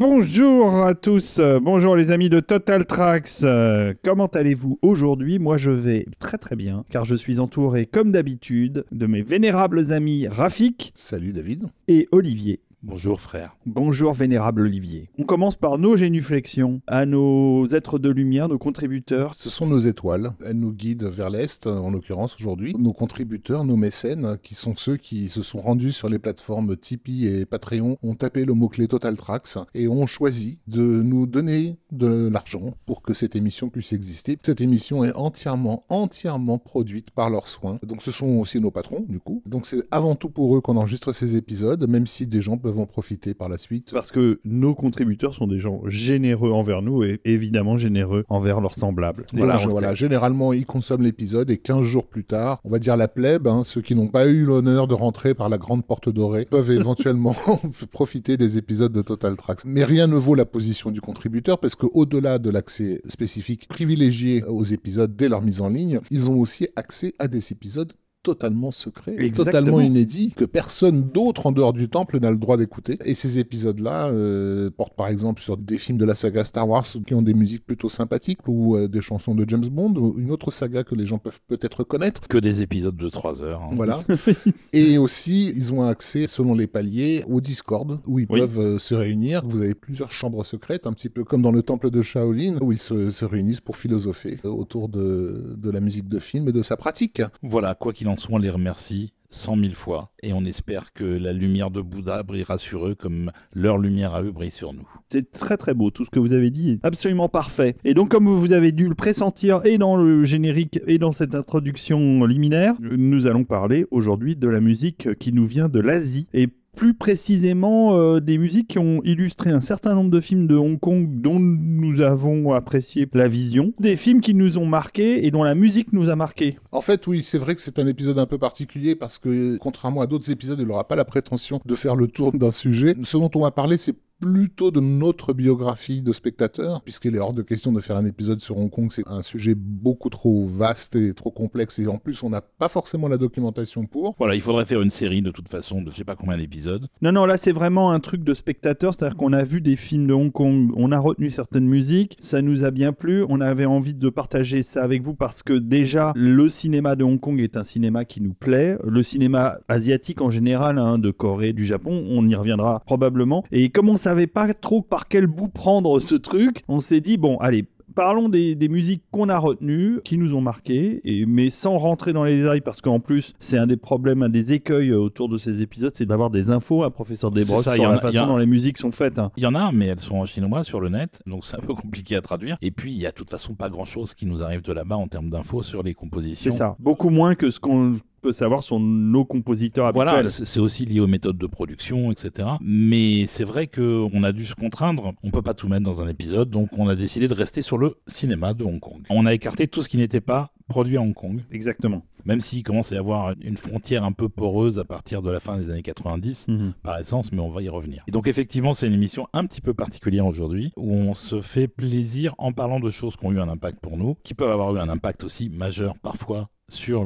Bonjour à tous, euh, bonjour les amis de Total Tracks. Euh, comment allez-vous aujourd'hui? Moi je vais très très bien, car je suis entouré comme d'habitude de mes vénérables amis Rafik Salut David. et Olivier. Bonjour frère. Bonjour vénérable Olivier. On commence par nos génuflexions à nos êtres de lumière, nos contributeurs. Ce sont nos étoiles. Elles nous guident vers l'Est, en l'occurrence aujourd'hui. Nos contributeurs, nos mécènes, qui sont ceux qui se sont rendus sur les plateformes Tipeee et Patreon, ont tapé le mot-clé Total Tracks et ont choisi de nous donner de l'argent pour que cette émission puisse exister. Cette émission est entièrement, entièrement produite par leurs soins. Donc ce sont aussi nos patrons, du coup. Donc c'est avant tout pour eux qu'on enregistre ces épisodes, même si des gens peuvent en profiter par la suite. Parce que nos contributeurs sont des gens généreux envers nous et évidemment généreux envers leurs semblables. Voilà, ça, généralement ils consomment l'épisode et 15 jours plus tard, on va dire la plèbe, hein, ceux qui n'ont pas eu l'honneur de rentrer par la grande porte dorée, peuvent éventuellement profiter des épisodes de Total Tracks. Mais rien ne vaut la position du contributeur parce que au-delà de l'accès spécifique privilégié aux épisodes dès leur mise en ligne, ils ont aussi accès à des épisodes totalement secrets, et Exactement. totalement inédits, que personne d'autre en dehors du temple n'a le droit d'écouter. Et ces épisodes-là euh, portent par exemple sur des films de la saga Star Wars qui ont des musiques plutôt sympathiques, ou euh, des chansons de James Bond, ou une autre saga que les gens peuvent peut-être connaître. Que des épisodes de 3 heures. hein. Voilà. et aussi, ils ont accès, selon les paliers, au Discord, où ils Oui. peuvent euh, se réunir. Vous avez plusieurs chambres secrètes, un petit peu comme dans le temple de Shaolin, où ils se, se réunissent pour philosopher autour de, de la musique de film et de sa pratique. Voilà, quoi qu'il en soit, on les remercie cent mille fois et on espère que la lumière de Bouddha brillera sur eux comme leur lumière à eux brille sur nous. C'est très très beau, tout ce que vous avez dit est absolument parfait. Et donc comme vous avez dû le pressentir et dans le générique et dans cette introduction liminaire, nous allons parler aujourd'hui de la musique qui nous vient de l'Asie et plus précisément euh, des musiques qui ont illustré un certain nombre de films de Hong Kong dont nous avons apprécié la vision, des films qui nous ont marqués et dont la musique nous a marqués. En fait, oui, c'est vrai que c'est un épisode un peu particulier parce que, contrairement à d'autres épisodes, il n'aura pas la prétention de faire le tour d'un sujet. Ce dont on va parler, c'est plutôt de notre biographie de spectateur, puisqu'il est hors de question de faire un épisode sur Hong Kong. C'est un sujet beaucoup trop vaste et trop complexe, et en plus, on n'a pas forcément la documentation pour. Voilà, il faudrait faire une série de toute façon de je sais pas combien d'épisodes. Non, non, là c'est vraiment un truc de spectateur, c'est-à-dire qu'on a vu des films de Hong Kong, on a retenu certaines musiques, ça nous a bien plu, on avait envie de partager ça avec vous parce que déjà le cinéma de Hong Kong est un cinéma qui nous plaît, le cinéma asiatique en général, hein, de Corée, du Japon, on y reviendra probablement, et comme on savait pas trop par quel bout prendre ce truc, on s'est dit bon, allez. Parlons des, des musiques qu'on a retenues, qui nous ont marquées, et, mais sans rentrer dans les détails, parce qu'en plus, c'est un des problèmes, un des écueils autour de ces épisodes, c'est d'avoir des infos à professeur Desbrosses sur y la a- façon a- dont les musiques sont faites. hein. Il y en a, mais elles sont en chinois sur le net, donc c'est un peu compliqué à traduire. Et puis, il y a de toute façon pas grand-chose qui nous arrive de là-bas en termes d'infos sur les compositions. C'est ça. Beaucoup moins que ce qu'on peut savoir sur nos compositeurs habituels. Voilà, c'est aussi lié aux méthodes de production, etc. Mais c'est vrai que on a dû se contraindre. On peut pas tout mettre dans un épisode, donc on a décidé de rester sur le cinéma de Hong Kong. On a écarté tout ce qui n'était pas produit à Hong Kong, Exactement. même s'il commence à y avoir une frontière un peu poreuse à partir de la fin des années 90 Mhm. par essence, mais on va y revenir. Et donc effectivement, c'est une émission un petit peu particulière aujourd'hui, où on se fait plaisir en parlant de choses qui ont eu un impact pour nous, qui peuvent avoir eu un impact aussi majeur parfois sur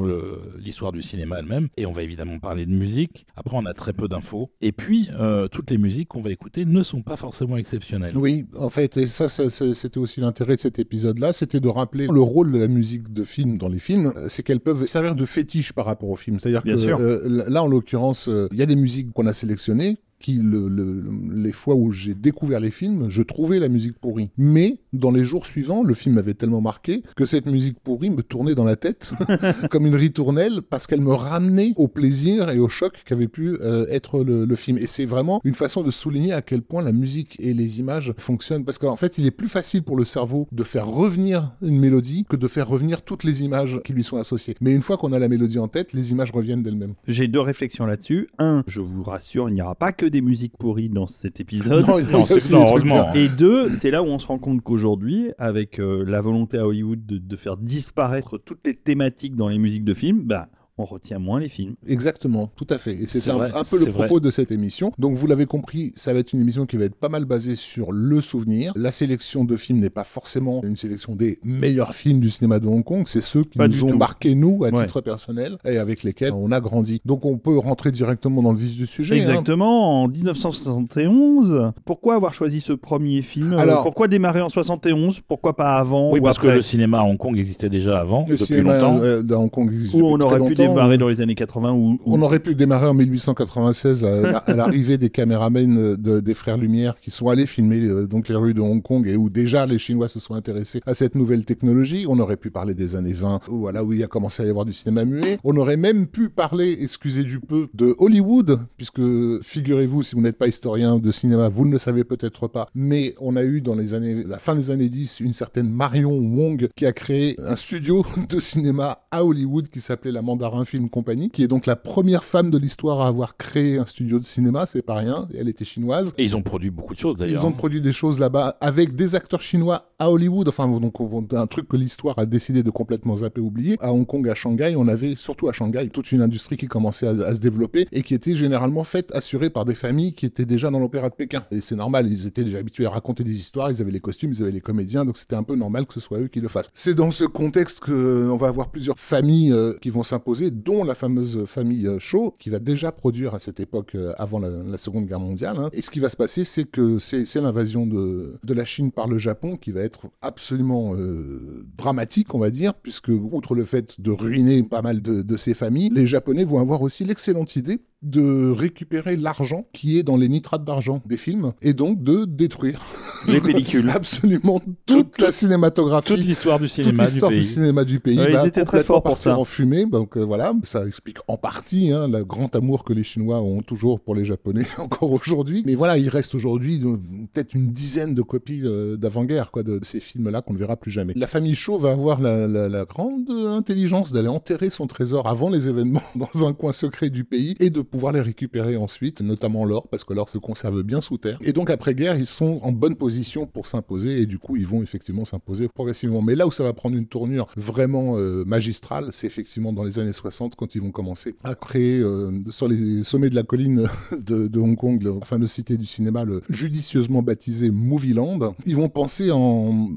l'histoire du cinéma elle-même. Et on va évidemment parler de musique. Après, on a très peu d'infos. Et puis, euh, toutes les musiques qu'on va écouter ne sont pas forcément exceptionnelles. Oui, en fait, et ça, c'était aussi l'intérêt de cet épisode-là, c'était de rappeler le rôle de la musique de film dans les films, euh, c'est qu'elles peuvent servir de fétiche par rapport au film. C'est-à-dire que sûr. euh, là, en l'occurrence, euh, il y a des musiques qu'on a sélectionnées qui, le- le- les fois où j'ai découvert les films, je trouvais la musique pourrie. Mais dans les jours suivants, le film m'avait tellement marqué que cette musique pourrie me tournait dans la tête comme une ritournelle parce qu'elle me ramenait au plaisir et au choc qu'avait pu euh, être le, le film. Et c'est vraiment une façon de souligner à quel point la musique et les images fonctionnent parce qu'en fait, il est plus facile pour le cerveau de faire revenir une mélodie que de faire revenir toutes les images qui lui sont associées. Mais une fois qu'on a la mélodie en tête, les images reviennent d'elles-mêmes. J'ai deux réflexions là-dessus. Un, je vous rassure, il n'y aura pas que des musiques pourries dans cet épisode. Non, Non, c'est- heureusement. Et deux, c'est là où on se rend compte qu'aujourd'hui, avec euh, la volonté à Hollywood de, de faire disparaître toutes les thématiques dans les musiques de films, bah, on retient moins les films. Exactement, tout à fait. Et c'est un, peu le vrai. propos de cette émission. Donc vous l'avez compris, ça va être une émission qui va être pas mal basée sur le souvenir. La sélection de films n'est pas forcément une sélection des meilleurs films du cinéma de Hong Kong, c'est ceux qui Pas nous ont tout. marqué nous à Ouais. titre personnel et avec lesquels on a grandi. Donc on peut rentrer directement dans le vif du sujet. hein. Exactement, en 1971. Pourquoi avoir choisi ce premier film? Euh, Alors- Pourquoi démarrer en 71 Pourquoi pas avant Oui, ou parce après? que le cinéma à Hong Kong existait déjà avant, Le depuis cinéma longtemps. euh, de Hong Kong Ou depuis on aurait pu longtemps. démarrer dans les années 80 ou, ou- On aurait pu démarrer en 1896 à, à l'arrivée des caméramens de- des frères Lumière qui sont allés filmer euh, donc les rues de Hong Kong et où déjà les Chinois se sont intéressés à cette nouvelle technologie. On aurait pu parler des années 20, où, voilà où il a commencé à y avoir du cinéma muet. On aurait même pu parler, excusez du peu, de Hollywood, puisque figurez-vous, si vous n'êtes pas historien de cinéma, vous ne le savez peut-être pas, mais on a eu dans les années, la fin des années 10, une certaine Marion Wong qui a créé un studio de cinéma à Hollywood qui s'appelait la Mandarin Film Company, qui est donc la première femme de l'histoire à avoir créé un studio de cinéma, c'est pas rien, elle était chinoise. Et ils ont produit beaucoup de choses d'ailleurs. Ils ont produit des choses là-bas avec des acteurs chinois à Hollywood. Enfin, donc on- un truc que l'histoire a décidé de complètement zapper, oublier. À Hong Kong, à Shanghai, on avait surtout à Shanghai toute une industrie qui commençait à, à se développer et qui était généralement faite, assurée par des familles qui étaient déjà dans l'opéra de Pékin. Et c'est normal, ils étaient déjà habitués à raconter des histoires, ils avaient les costumes, ils avaient les comédiens, donc c'était un peu normal que ce soit eux qui le fassent. C'est dans ce contexte que euh, on va avoir plusieurs familles euh, qui vont s'imposer, dont la fameuse famille Shaw, qui va déjà produire à cette époque, euh, avant la, Seconde Guerre mondiale. hein. Et ce qui va se passer, c'est que c'est l'invasion de, la Chine par le Japon qui va être absolument euh, dramatique, on va dire, puisque outre le fait de ruiner pas mal de ces familles, les Japonais vont avoir aussi l'excellente idée de récupérer l'argent qui est dans les nitrates d'argent des films et donc de détruire les pellicules. absolument toute, Toute- la cinématographie Toute l'histoire du toute cinéma du l'histoire du, pays. cinéma du pays Ouais, ils va étaient très forts pour ça. en fumée. Donc euh, voilà, ça explique en partie hein, le grand amour que les Chinois ont toujours pour les Japonais encore aujourd'hui. Mais voilà, il reste aujourd'hui euh, peut-être une dizaine de copies euh, d'avant-guerre quoi, de, de ces films-là qu'on ne verra plus jamais. La famille Shaw va avoir la, la- la grande intelligence d'aller enterrer son trésor avant les événements dans un coin secret du pays et de pouvoir les récupérer ensuite, notamment l'or, parce que l'or se conserve bien sous terre. Et donc après-guerre, ils sont en bonne position pour s'imposer et du coup, ils vont effectivement s'imposer progressivement. Mais là où ça va prendre une tournure vraiment euh, magistrale, c'est effectivement dans les années 60 quand ils vont commencer à créer euh, sur les sommets de la colline de, Hong Kong, la fameuse cité du cinéma, le judicieusement baptisé Movieland. Ils vont penser en,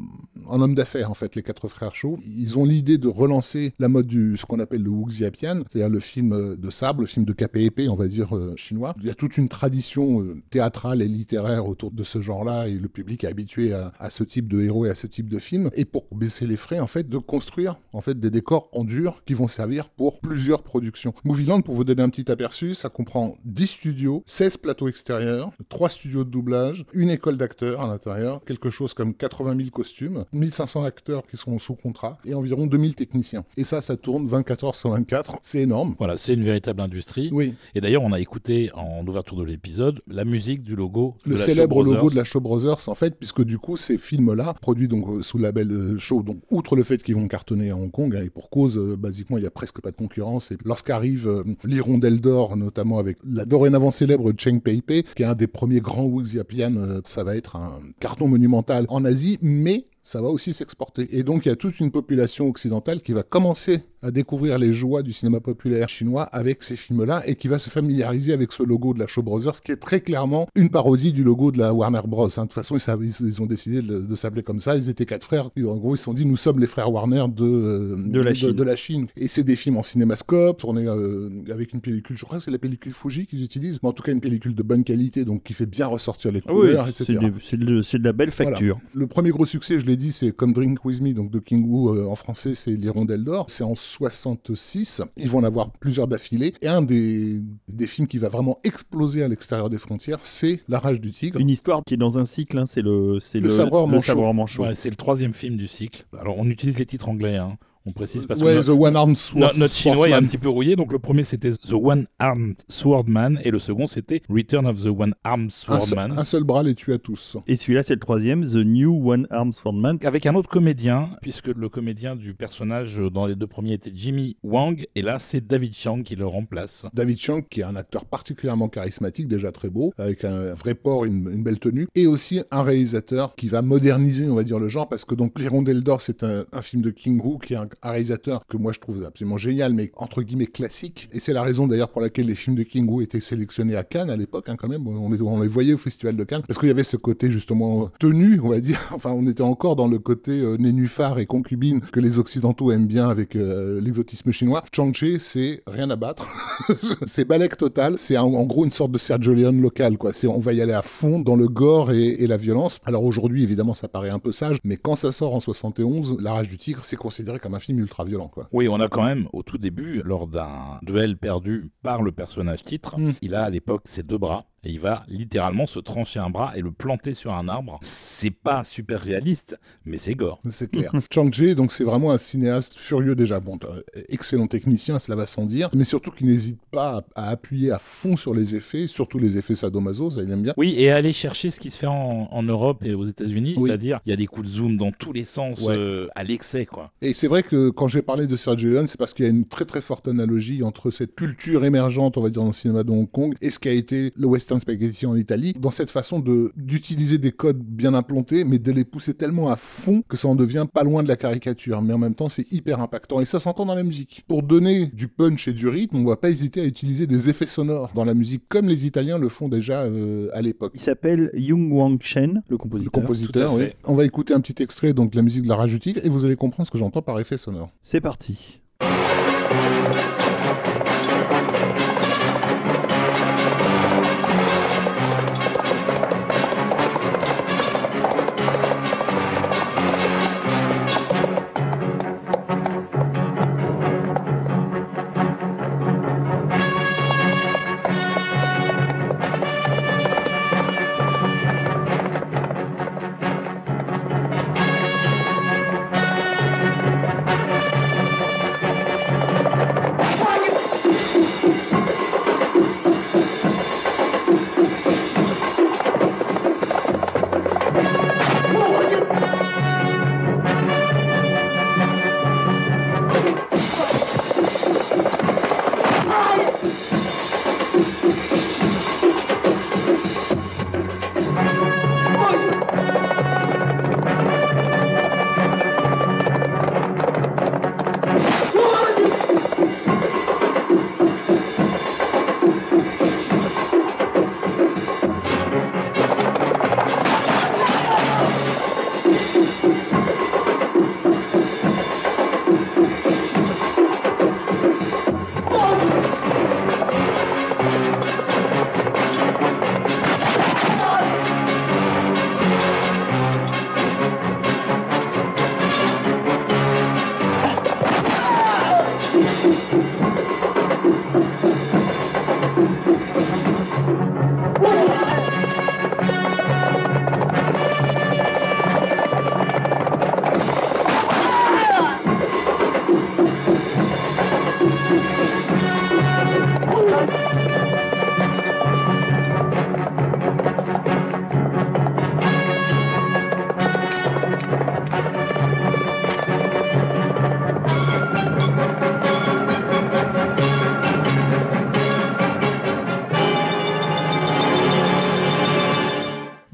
en homme d'affaires, en fait, les quatre frères Shaw. Ils ont l'idée de relancer la mode du ce qu'on appelle le wuxiapian, c'est-à-dire le film de sable, le film de cap on va dire, euh, chinois. Il y a toute une tradition euh, théâtrale et littéraire autour de ce genre-là, et le public est habitué à, à ce type de héros et à ce type de film. Et pour baisser les frais, en fait, de construire en fait des décors en dur qui vont servir pour plusieurs productions. Movieland, pour vous donner un petit aperçu, ça comprend 10 studios, 16 plateaux extérieurs, 3 studios de doublage, une école d'acteurs à l'intérieur, quelque chose comme 80 000 costumes, 1500 acteurs qui sont sous contrat et environ 2000 techniciens. Et ça, ça tourne 24 heures sur 24. C'est énorme. Voilà, c'est une véritable industrie. Oui, Et d'ailleurs, on a écouté en ouverture de l'épisode la musique du logo le de célèbre logo de la Shaw Brothers, en fait, puisque du coup, ces films-là, produits donc euh, sous le label euh, Shaw, donc outre le fait qu'ils vont cartonner à Hong Kong, hein, et pour cause, euh, basiquement, il y a presque pas de concurrence. Et lorsqu'arrive euh, l'Hirondelle d'Or, notamment avec la dorénavant célèbre Cheng Pei-Pei, qui est un des premiers grands Wuxiapian, euh, ça va être un carton monumental en Asie, mais ça va aussi s'exporter. Et donc, il y a toute une population occidentale qui va commencer à découvrir les joies du cinéma populaire chinois avec ces films-là et qui va se familiariser avec ce logo de la Shaw Brothers qui est très clairement une parodie du logo de la Warner Bros. hein. De toute façon, ils, ont décidé de, de s'appeler comme ça. Ils étaient quatre frères. En gros, ils se sont dit, nous sommes les frères Warner de, euh, De la Chine. de la Chine. Et c'est des films en cinémascope, tournés euh, avec une pellicule, je crois que c'est la pellicule Fuji qu'ils utilisent, mais en tout cas une pellicule de bonne qualité, donc qui fait bien ressortir les Ah oui, couleurs, c'est etc. c'est de, la belle Voilà. facture. Le premier gros succès, je l'ai dit, c'est Come Drink With Me, donc de King Wu euh, en français, c'est l'Hirondelle d'Or. C'est en 66. Ils vont en avoir plusieurs d'affilée. Et un des, des films qui va vraiment exploser à l'extérieur des frontières, c'est La Rage du Tigre. Une histoire qui est dans un cycle, hein, c'est le, c'est Le le, sabreur le manchot. sabreur manchot. Ouais, c'est le troisième film du cycle. Alors, on utilise les titres anglais, hein. On précise parce ouais, que The One Armed Sword. notre chinois est un petit peu rouillé. Donc, le premier c'était The One Armed Swordman et le second c'était Return of the One Armed Un, seul, Swordman. un seul bras les tue à tous. Et celui-là, c'est le troisième, The New One Armed Swordman. Avec un autre comédien, puisque le comédien du personnage dans les deux premiers était Jimmy Wang, et là c'est David Chang qui le remplace. David Chang, qui est un acteur particulièrement charismatique, déjà très beau, avec un vrai port, une, une belle tenue, et aussi un réalisateur qui va moderniser, on va dire, le genre, parce que donc L'Hirondelle d'Or, c'est un, un film de King Wu, qui est un, un réalisateur que moi je trouve absolument génial, mais entre guillemets classique. Et c'est la raison d'ailleurs pour laquelle les films de King Wu étaient sélectionnés à Cannes à l'époque, hein, quand même. On les, on les voyait au Festival de Cannes parce qu'il y avait ce côté justement tenu, on va dire. Enfin, on était encore dans le côté euh, nénuphar et concubine que les Occidentaux aiment bien avec euh, l'exotisme chinois. Chang-Chi, c'est rien à battre. c'est balèque total. C'est en, gros une sorte de Sergio Leone local, quoi. C'est on va y aller à fond dans le gore et, et la violence. Alors aujourd'hui, évidemment, ça paraît un peu sage, mais quand ça sort en 71, La Rage du Tigre, c'est considéré comme un film ultra violent, quoi. Oui, on a quand même, au tout début, lors d'un duel perdu par le personnage titre, Mm. il a à l'époque ses deux bras. Et il va littéralement se trancher un bras et le planter sur un arbre. C'est pas super réaliste, mais c'est gore. C'est clair. Chang-Chi, donc c'est vraiment un cinéaste furieux déjà. Bon, euh, excellent technicien, cela va sans dire, mais surtout qui n'hésite pas à, à appuyer à fond sur les effets, surtout les effets sadomaso, ça il aime bien. Oui, et aller chercher ce qui se fait en, en Europe et aux États-Unis, Oui. c'est-à-dire il y a des coups de zoom dans tous les sens Ouais. euh, à l'excès, quoi. Et c'est vrai que quand j'ai parlé de Sergio Leone, c'est parce qu'il y a une très très forte analogie entre cette culture émergente, on va dire, dans le cinéma de Hong Kong, et ce qui a été le western spaghetti en Italie, dans cette façon de d'utiliser des codes bien implantés, mais de les pousser tellement à fond que ça en devient pas loin de la caricature. Mais en même temps, c'est hyper impactant, et ça s'entend dans la musique. Pour donner du punch et du rythme, on va pas hésiter à utiliser des effets sonores dans la musique, comme les Italiens le font déjà euh, à l'époque. Il s'appelle Yung Wang Chen, le Le compositeur. compositeur, tout à oui. fait. On va écouter un petit extrait donc de la musique de la Tigre, et vous allez comprendre ce que j'entends par effet sonore. C'est parti.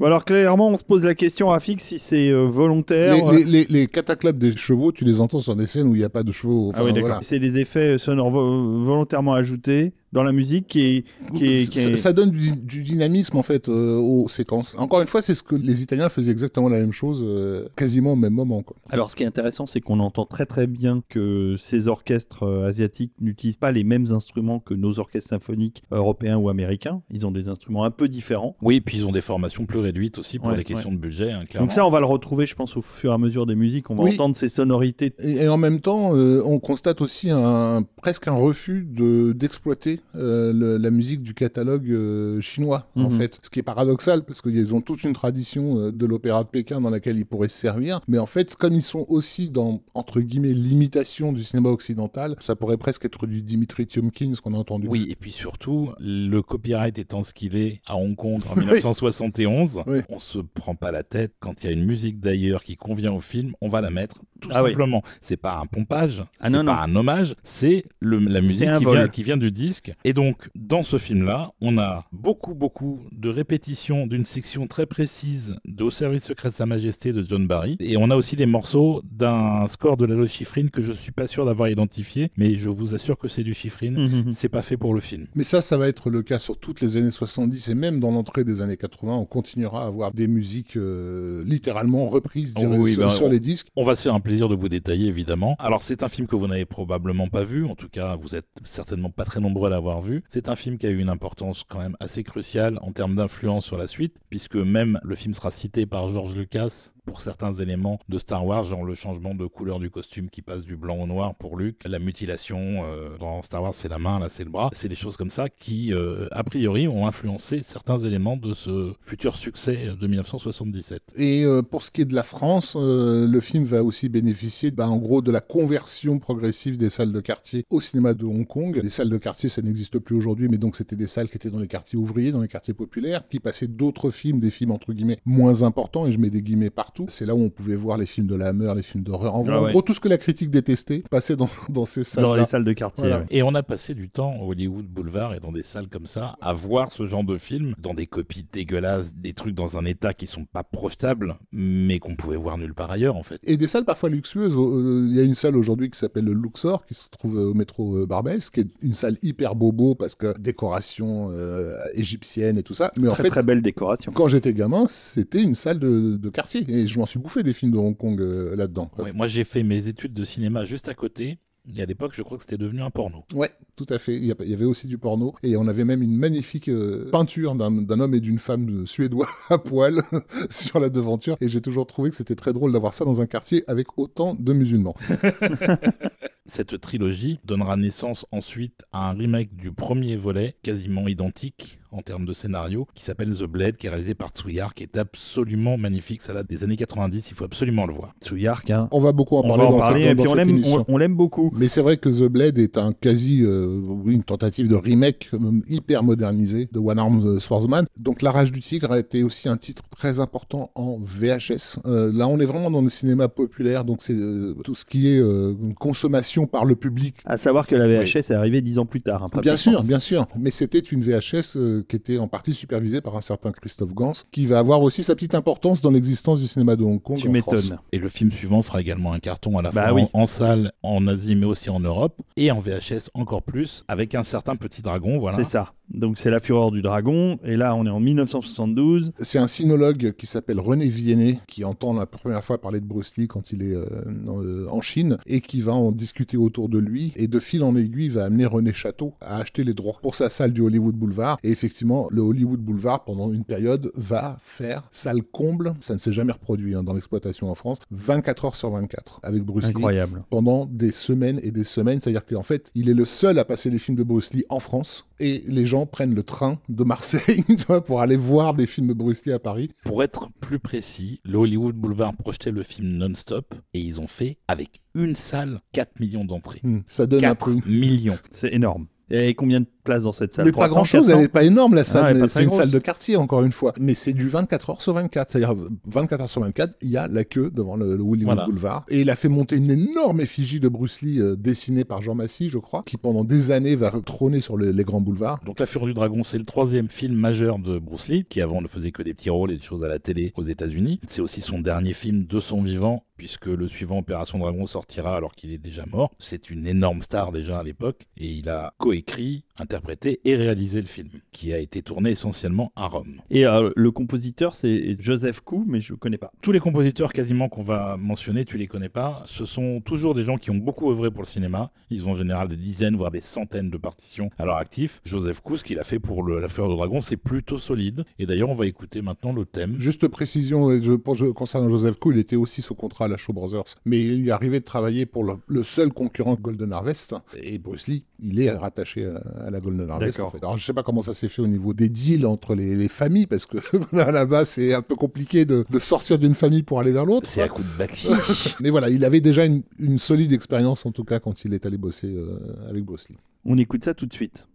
Bon alors clairement, on se pose la question à fixe si c'est euh, volontaire. Les, les, les, les cataclopes des chevaux, tu les entends sur des scènes où il n'y a pas de chevaux. Enfin, ah oui, d'accord. voilà. C'est des effets sonores vo- volontairement ajoutés dans la musique qui est, qui est, qui Ça, est- ça donne du, du dynamisme en fait euh, aux séquences. Encore une fois, c'est ce que les Italiens faisaient exactement la même chose, euh, quasiment au même moment. Quoi. Alors, ce qui est intéressant, c'est qu'on entend très très bien que ces orchestres euh, asiatiques n'utilisent pas les mêmes instruments que nos orchestres symphoniques européens ou américains. Ils ont des instruments un peu différents. Oui, puis ils ont des formations plus réduites aussi pour Ouais, les questions de budget, hein, clairement. Donc ça, on va le retrouver, je pense, au fur et à mesure des musiques. On va Oui. entendre ces sonorités. Et, et en même temps, euh, on constate aussi un, presque un refus de d'exploiter euh, le- la musique du catalogue euh, chinois, en Mhm. fait. Ce qui est paradoxal, parce qu'ils ont toute une tradition euh, de l'opéra de Pékin dans laquelle ils pourraient se servir. Mais en fait, comme ils sont aussi dans, entre guillemets, l'imitation du cinéma occidental, ça pourrait presque être du Dimitri Tiomkin, ce qu'on a entendu. Oui, et puis surtout, le copyright étant ce qu'il est à Hong Kong en 1971, Oui. on se prend pas la tête. Quand il y a une musique d'ailleurs qui convient au film, on va la mettre tout Ah oui. simplement. C'est pas un pompage, Ah c'est non, pas un hommage, c'est le- la musique vient, qui vient du disque Et donc, dans ce film-là, on a beaucoup, beaucoup de répétitions d'une section très précise de Au service secret de Sa Majesté de John Barry. Et on a aussi des morceaux d'un score de la chiffrine que je suis pas sûr d'avoir identifié, mais je vous assure que c'est du chiffrine. Mhm. C'est pas fait pour le film. Mais ça, ça va être le cas sur toutes les années 70 et même dans l'entrée des années 80, on continuera à avoir des musiques euh, littéralement reprises dirais, Oui, sur, ben, sur on- les disques. On va se faire un plaisir de vous détailler, évidemment. Alors, c'est un film que vous n'avez probablement pas vu. En tout cas, vous êtes certainement pas très nombreux à l'avoir C'est un film qui a eu une importance quand même assez cruciale en termes d'influence sur la suite, puisque même le film sera cité par George Lucas pour certains éléments de Star Wars, genre le changement de couleur du costume qui passe du blanc au noir pour Luke, la mutilation euh, dans Star Wars c'est la main, là c'est le bras, c'est des choses comme ça qui euh, a priori ont influencé certains éléments de ce futur succès de 1977. Et euh, pour ce qui est de la France, euh, le film va aussi bénéficier, bah, en gros, de la conversion progressive des salles de quartier au cinéma de Hong Kong. Les salles de quartier, ça n'existe plus aujourd'hui, mais donc c'était des salles qui étaient dans les quartiers ouvriers, dans les quartiers populaires, qui passaient d'autres films, des films entre guillemets moins importants, et je mets des guillemets partout. C'est là où on pouvait voir les films de la Hammer, les films d'horreur. En, Ah en ouais. gros, tout ce que la critique détestait passait dans, dans ces salles. Dans les salles de quartier. Voilà. ouais. Et on a passé du temps au Hollywood Boulevard et dans des salles comme ça à voir ce genre de film dans des copies dégueulasses, des trucs dans un état qui sont pas projetables, mais qu'on pouvait voir nulle part ailleurs en fait. Et des salles parfois luxueuses. Euh, Il y a une salle aujourd'hui qui s'appelle le Luxor, qui se trouve euh, au métro euh, Barbès, qui est une salle hyper bobo parce que décoration euh, égyptienne et tout ça. Mais en Très fait, très belle décoration. quand j'étais gamin, c'était une salle de, de quartier. Et je m'en suis bouffé des films de Hong Kong euh, là-dedans. Ouais, moi j'ai fait mes études de cinéma juste à côté. Et à l'époque, je crois que c'était devenu un porno. Ouais, tout à fait. Il y avait aussi du porno. Et on avait même une magnifique euh, peinture d'un homme et d'une femme suédois à poil sur la devanture. Et j'ai toujours trouvé que c'était très drôle d'avoir ça dans un quartier avec autant de musulmans. Cette trilogie donnera naissance ensuite à un remake du premier volet, quasiment identique en termes de scénario, qui s'appelle The Blade, qui est réalisé par Tsuyar, qui est absolument magnifique. Ça date des années 90, il faut absolument le voir. Tsuyark, hein. On va beaucoup en On parler va en dans, parler cette, et dans on cette l'aime, émission. on, on l'aime beaucoup. Mais c'est vrai que The Blade est un quasi, euh, oui, une tentative de remake euh, hyper modernisé de One Armed Swordsman. Donc La Rage du Tigre a été aussi un titre très important en VHS. Euh, là, on est vraiment dans le cinéma populaire, donc c'est euh, tout ce qui est euh, consommation par le public. À savoir que la VHS est arrivée dix ans plus tard. hein, Bien sûr, bien sûr. Mais c'était une VHS euh, qui était en partie supervisée par un certain Christophe Gans, qui va avoir aussi sa petite importance dans l'existence du cinéma de Hong Kong. Tu m'étonnes. Et le film suivant fera également un carton à la Bah fois oui. en, en salle, en Asie, mais aussi en Europe, et en VHS encore plus, avec un certain petit dragon, voilà. C'est ça. Donc c'est la fureur du dragon. Et là, on est en 1972. C'est un sinologue qui s'appelle René Viennet, qui entend la première fois parler de Bruce Lee quand il est euh, en- euh, en Chine, et qui va en discuter autour de lui, et de fil en aiguille va amener René Château à acheter les droits pour sa salle du Hollywood Boulevard. Et effectivement, le Hollywood Boulevard, pendant une période, va faire salle comble, ça ne s'est jamais reproduit hein, dans l'exploitation en France, 24 heures sur 24, avec Bruce Lee pendant des semaines et des semaines. C'est-à-dire qu'en fait, il est le seul à passer les films de Bruce Lee en France. Et les gens prennent le train de Marseille pour aller voir des films de Bruce Lee à Paris. Pour être plus précis, le Hollywood Boulevard projetait le film non-stop, et ils ont fait, avec une salle, 4 millions d'entrées. Hmm, Ça donne un 4 peu. millions. C'est énorme. Et combien de places dans cette salle Mais pas 300, grand chose, 400? elle n'est pas énorme la salle, Ah, est mais pas c'est une grosse. salle de quartier encore une fois. Mais c'est du 24 heures sur 24, c'est-à-dire 24 heures sur 24, il y a la queue devant le, le Hollywood Voilà. Boulevard. Et il a fait monter une énorme effigie de Bruce Lee euh, dessinée par Jean Massy, je crois, qui pendant des années va trôner sur le- les grands boulevards. Donc La Fureur du Dragon, c'est le troisième film majeur de Bruce Lee, qui avant ne faisait que des petits rôles et des choses à la télé aux États-Unis. C'est aussi son dernier film de son vivant, puisque le suivant Opération Dragon sortira alors qu'il est déjà mort. C'est une énorme star déjà à l'époque, et il a coécrit, interprété et réalisé le film, qui a été tourné essentiellement à Rome. Et euh, le compositeur, c'est Joseph Koo, mais je connais pas. Tous les compositeurs quasiment qu'on va mentionner, tu les connais pas, ce sont toujours des gens qui ont beaucoup œuvré pour le cinéma. Ils ont en général des dizaines, voire des centaines de partitions à leur actif. Joseph Kous, ce qu'il a fait pour le- La Fleur de Dragon, c'est plutôt solide. Et d'ailleurs, on va écouter maintenant le thème. Juste précision, euh, je, pour, je- concernant Joseph Koo, il était aussi sous contrat à la Shaw Brothers, mais il lui est arrivé de travailler pour le, le seul concurrent Golden Harvest, et Bruce Lee, il est rattaché à, à la Golden Harvest. D'accord. en fait. Alors je sais pas comment ça s'est fait au niveau des deals entre les, les familles, parce que là-bas c'est un peu compliqué de, de sortir d'une famille pour aller vers l'autre. C'est à coup de bakshi. Mais voilà, il avait déjà une, une solide expérience en tout cas quand il est allé bosser euh, avec Bruce Lee. On écoute ça tout de suite.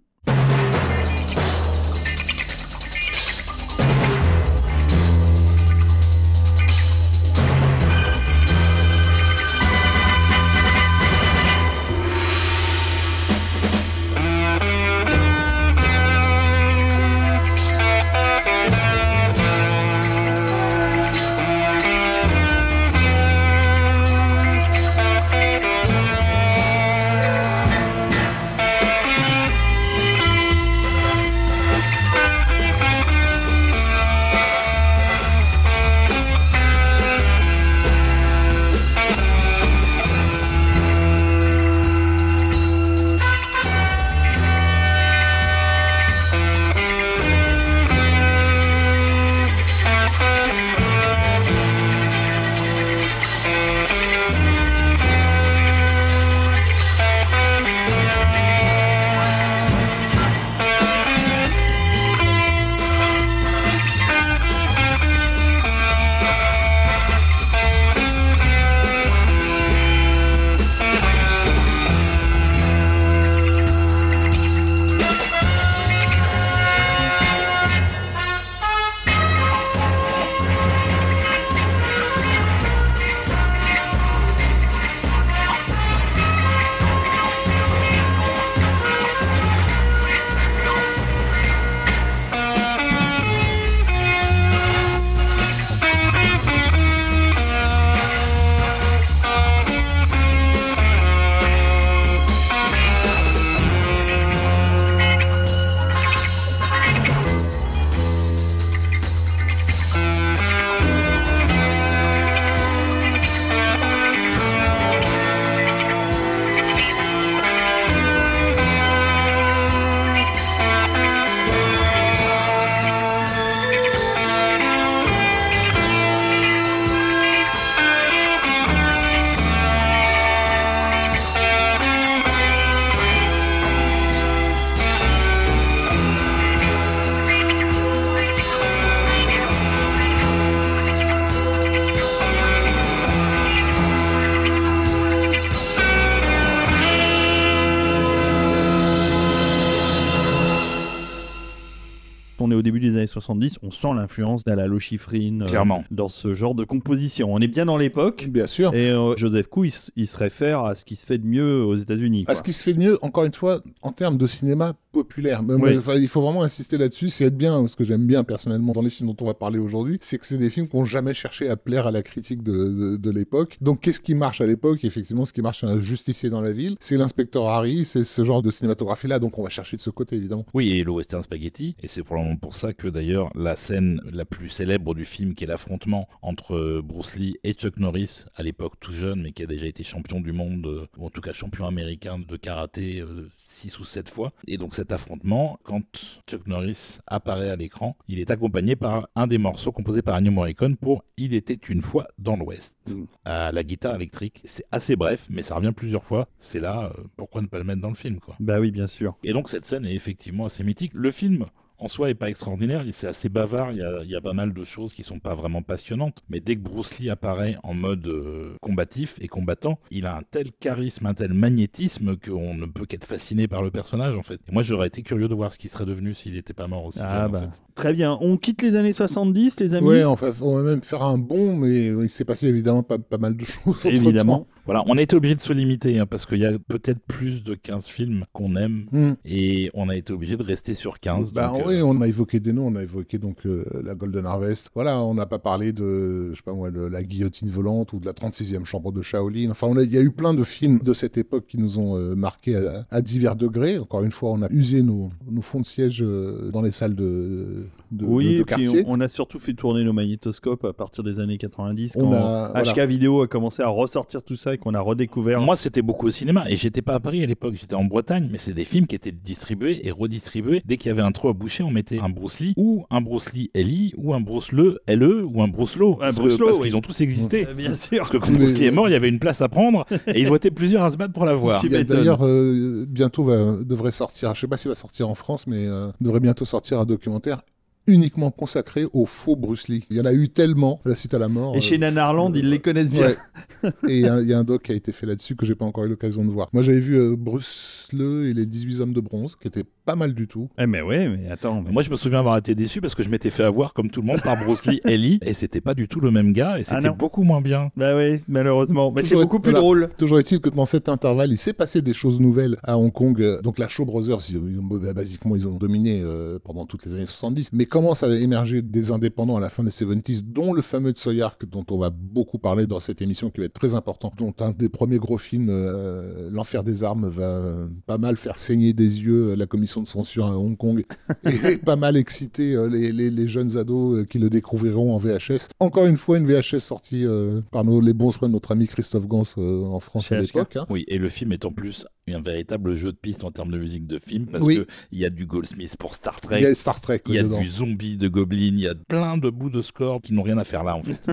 70, on sent l'influence d'Alalo Schifrin euh, Clairement. dans ce genre de composition. On est bien dans l'époque. Bien sûr. Et euh, Joseph Koo, il, se réfère à ce qui se fait de mieux aux États-Unis. À ce qui se fait de mieux, encore une fois, en termes de cinéma populaire. Mais- Oui. il faut vraiment insister là-dessus. C'est être bien, ce que j'aime bien personnellement dans les films dont on va parler aujourd'hui, c'est que c'est des films qui n'ont jamais cherché à plaire à la critique de, de, de l'époque. Donc, qu'est-ce qui marche à l'époque? Effectivement, ce qui marche, c'est un justicier dans la ville, c'est l'inspecteur Harry, c'est ce genre de cinématographie-là. Donc, on va chercher de ce côté, évidemment. Oui, et le western spaghetti, et c'est probablement pour ça que d'ailleurs la scène la plus célèbre du film, qui est l'affrontement entre euh, Bruce Lee et Chuck Norris, à l'époque tout jeune, mais qui a déjà été champion du monde, euh, ou en tout cas champion américain de karaté euh, six ou sept fois. Et donc cet affrontement, quand Chuck Norris apparaît à l'écran, il est accompagné par un des morceaux composés par Ennio Morricone pour Il était une fois dans l'Ouest, Mm. à la guitare électrique. C'est assez bref, mais ça revient plusieurs fois. C'est là, euh, pourquoi ne pas le mettre dans le film, quoi. Bah oui, bien sûr. Et donc cette scène est effectivement assez mythique. Le film en soi est pas extraordinaire, c'est assez bavard, il y, a, il y a pas mal de choses qui sont pas vraiment passionnantes, mais dès que Bruce Lee apparaît en mode euh, combatif et combattant, il a un tel charisme, un tel magnétisme qu'on ne peut qu'être fasciné par le personnage en fait. Et moi j'aurais été curieux de voir ce qui serait devenu s'il n'était pas mort aussi. Ah jeune, en bah. fait. Très bien. On quitte les années 70, les amis Ouais, enfin, on va même faire un bond, mais il s'est passé évidemment pas, pas mal de choses. Évidemment. Voilà, on a été obligé de se limiter hein, parce qu'il y a peut-être plus de 15 films qu'on aime Hmm. et on a été obligé de rester sur 15. Bah donc, oui, on a évoqué des noms, on a évoqué donc euh, la Golden Harvest. Voilà, on n'a pas parlé de, je sais pas moi, la guillotine volante ou de la 36e chambre de Shaolin. Enfin, il y a eu plein de films de cette époque qui nous ont euh, marqués à, divers degrés. Encore une fois, on a usé nos, nos fonds de siège euh, dans les salles de, de, oui, de- de quartier. on, on a surtout fait tourner nos magnétoscopes à partir des années 90 On quand a- HK voilà. Vidéo a commencé à ressortir tout ça et qu'on a redécouvert. Moi, c'était beaucoup au cinéma et j'étais pas à Paris à l'époque, j'étais en Bretagne, mais c'est des films qui étaient distribués et redistribués. Dès qu'il y avait un trou à boucher, on mettait un Bruce Lee ou un Bruce Lee Ellie ou un Bruce Le LE ou un Bruce Lowe. Un parce que- Bruce Lowe, parce oui. qu'ils ont tous existé. Bien sûr. Parce que quand Bruce Lee est mort, il y avait une place à prendre et ils ont été plusieurs à se battre pour la voir. D'ailleurs euh, bientôt va, devrait sortir, je sais pas s'il va sortir en France, mais euh, devrait bientôt sortir un documentaire uniquement consacré au faux Bruce Lee. Il y en a eu tellement à la suite à la mort. Et euh, chez Nanarland, ils les connaissent bien. Ouais. et il y, a- il y a un doc qui a été fait là-dessus que j'ai pas encore eu l'occasion de voir. Moi, j'avais vu euh, Bruce Le et les 18 hommes de bronze, qui était pas mal du tout. Eh mais ouais, mais attends. mais- Moi, je me souviens avoir été déçu parce que je m'étais fait avoir, comme tout le monde, par Bruce Lee Ellie et c'était pas du tout le même gars et Ah c'était beaucoup moins bien. Bah oui, malheureusement. Mais c'est beaucoup plus voilà. drôle. Toujours est-il que dans cet intervalle, il s'est passé des choses nouvelles à Hong Kong. Donc la Shaw Brothers, ils, ils ont- bah, basiquement, ils ont dominé euh, pendant toutes les années 70. Mais commence à émerger des indépendants à la fin des 70s, dont le fameux Tsoyark, dont on va beaucoup parler dans cette émission, qui va être très important. Dont un des premiers gros films, euh, L'Enfer des Armes, va euh, pas mal faire saigner des yeux la commission de censure à Hong Kong et pas mal exciter euh, les, les- les jeunes ados euh, qui le découvriront en VHS. Encore une fois, une VHS sortie euh, par nos, les bons soins de notre ami Christophe Gans euh, en France à l'époque. hein. Oui, et le film est en plus un véritable jeu de piste en termes de musique de film parce Oui. que il y a du Goldsmith pour Star Il Trek, y a Star Trek Il y a dedans. du zombie de Goblin, il y a plein de bouts de score qui n'ont rien à faire là en fait.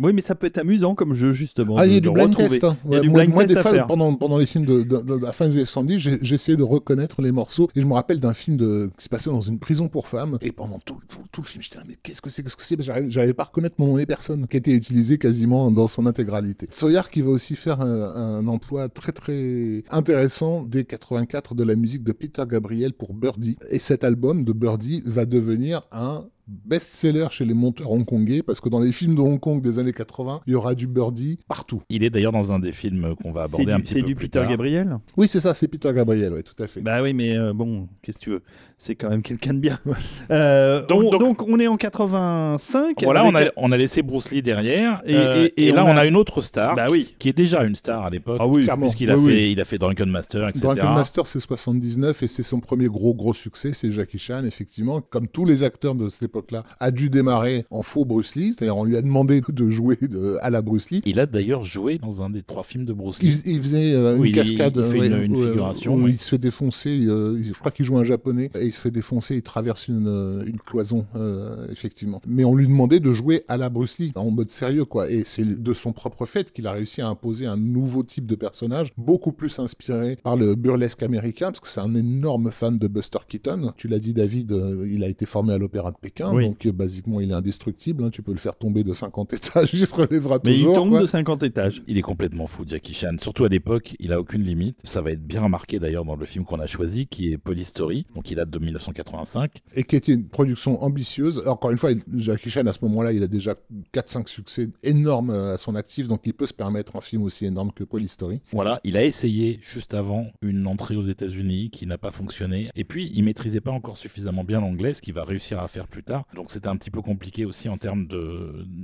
Oui, mais ça peut être amusant comme jeu, justement. Ah, il y a du blind test. hein. Moi, blind moi, test des fois, pendant, pendant les films de, de- de la fin des années 70, j'ai- j'essayais de reconnaître les morceaux. Et je me rappelle d'un film de, qui se passait dans une prison pour femmes. Et pendant tout, tout, tout le film, j'étais là, mais qu'est-ce que c'est Qu'est-ce que c'est? J'arrivais j'arrivais pas à reconnaître mon nom et personne, qui était utilisé quasiment dans son intégralité. Sawyer qui va aussi faire un, un emploi très très intéressant dès 84 de la musique de Peter Gabriel pour Birdie. Et cet album de Birdie va devenir un best-seller chez les monteurs hongkongais parce que dans les films de Hong Kong des années 80, il y aura du Birdie partout. Il est d'ailleurs dans un des films qu'on va C'est aborder un du, petit c'est peu du plus Peter tard. Gabriel Oui, c'est ça, c'est Peter Gabriel, ouais, tout à fait. Bah oui, mais euh, bon, qu'est-ce que tu veux? C'est quand même quelqu'un de bien. Euh, Donc- on, donc- donc, on est en 85. Voilà, avec- on a, on a laissé Bruce Lee derrière Et- euh, et- et et là on on a... une autre star Bah oui. qui est déjà une star à l'époque. Ah oui. Puisqu'il a, Oui, fait, oui. il a fait Drunken Master, etc. Drunken Master, c'est 79 et c'est son premier gros gros succès, c'est Jackie Chan, effectivement. Comme tous les acteurs de cette époque-là, a dû démarrer en faux Bruce Lee, c'est-à-dire on lui a demandé de jouer de- à la Bruce Lee. Il a d'ailleurs joué dans un des trois films de Bruce Lee. Il, il faisait euh, une il- cascade, il fait ouais, une- figuration, où il se fait défoncer. euh, je crois qu'il joue un japonais et il se fait défoncer. Il traverse une, euh, une cloison, euh, effectivement. Mais on lui demandait de jouer à la Bruce Lee en mode sérieux, quoi. Et c'est de son propre fait qu'il a réussi à imposer un nouveau type de personnage, beaucoup plus inspiré par le burlesque américain, parce que c'est un énorme fan de Buster Keaton. Tu l'as dit, David, il a été formé à l'Opéra de Pékin. Américain. Oui. Donc, euh, basiquement, il est indestructible. hein. Tu peux le faire tomber de 50 étages, il se relèvera Mais il toujours. tombe quoi. de 50 étages. Il est complètement fou, Jackie Chan. Surtout à l'époque, il a aucune limite. Ça va être bien remarqué d'ailleurs dans le film qu'on a choisi, qui est Police Story, donc il date de 1985. Et qui était une production ambitieuse. Encore une fois, il- Jackie Chan, à ce moment-là, il a déjà 4-5 succès énormes euh, à son actif. Donc, il peut se permettre un film aussi énorme que Police Story. Voilà, il a essayé juste avant une entrée aux États-Unis qui n'a pas fonctionné. Et puis, il maîtrisait pas encore suffisamment bien l'anglais, ce qu'il va réussir à faire plus tard. Donc, c'était un petit peu compliqué aussi en termes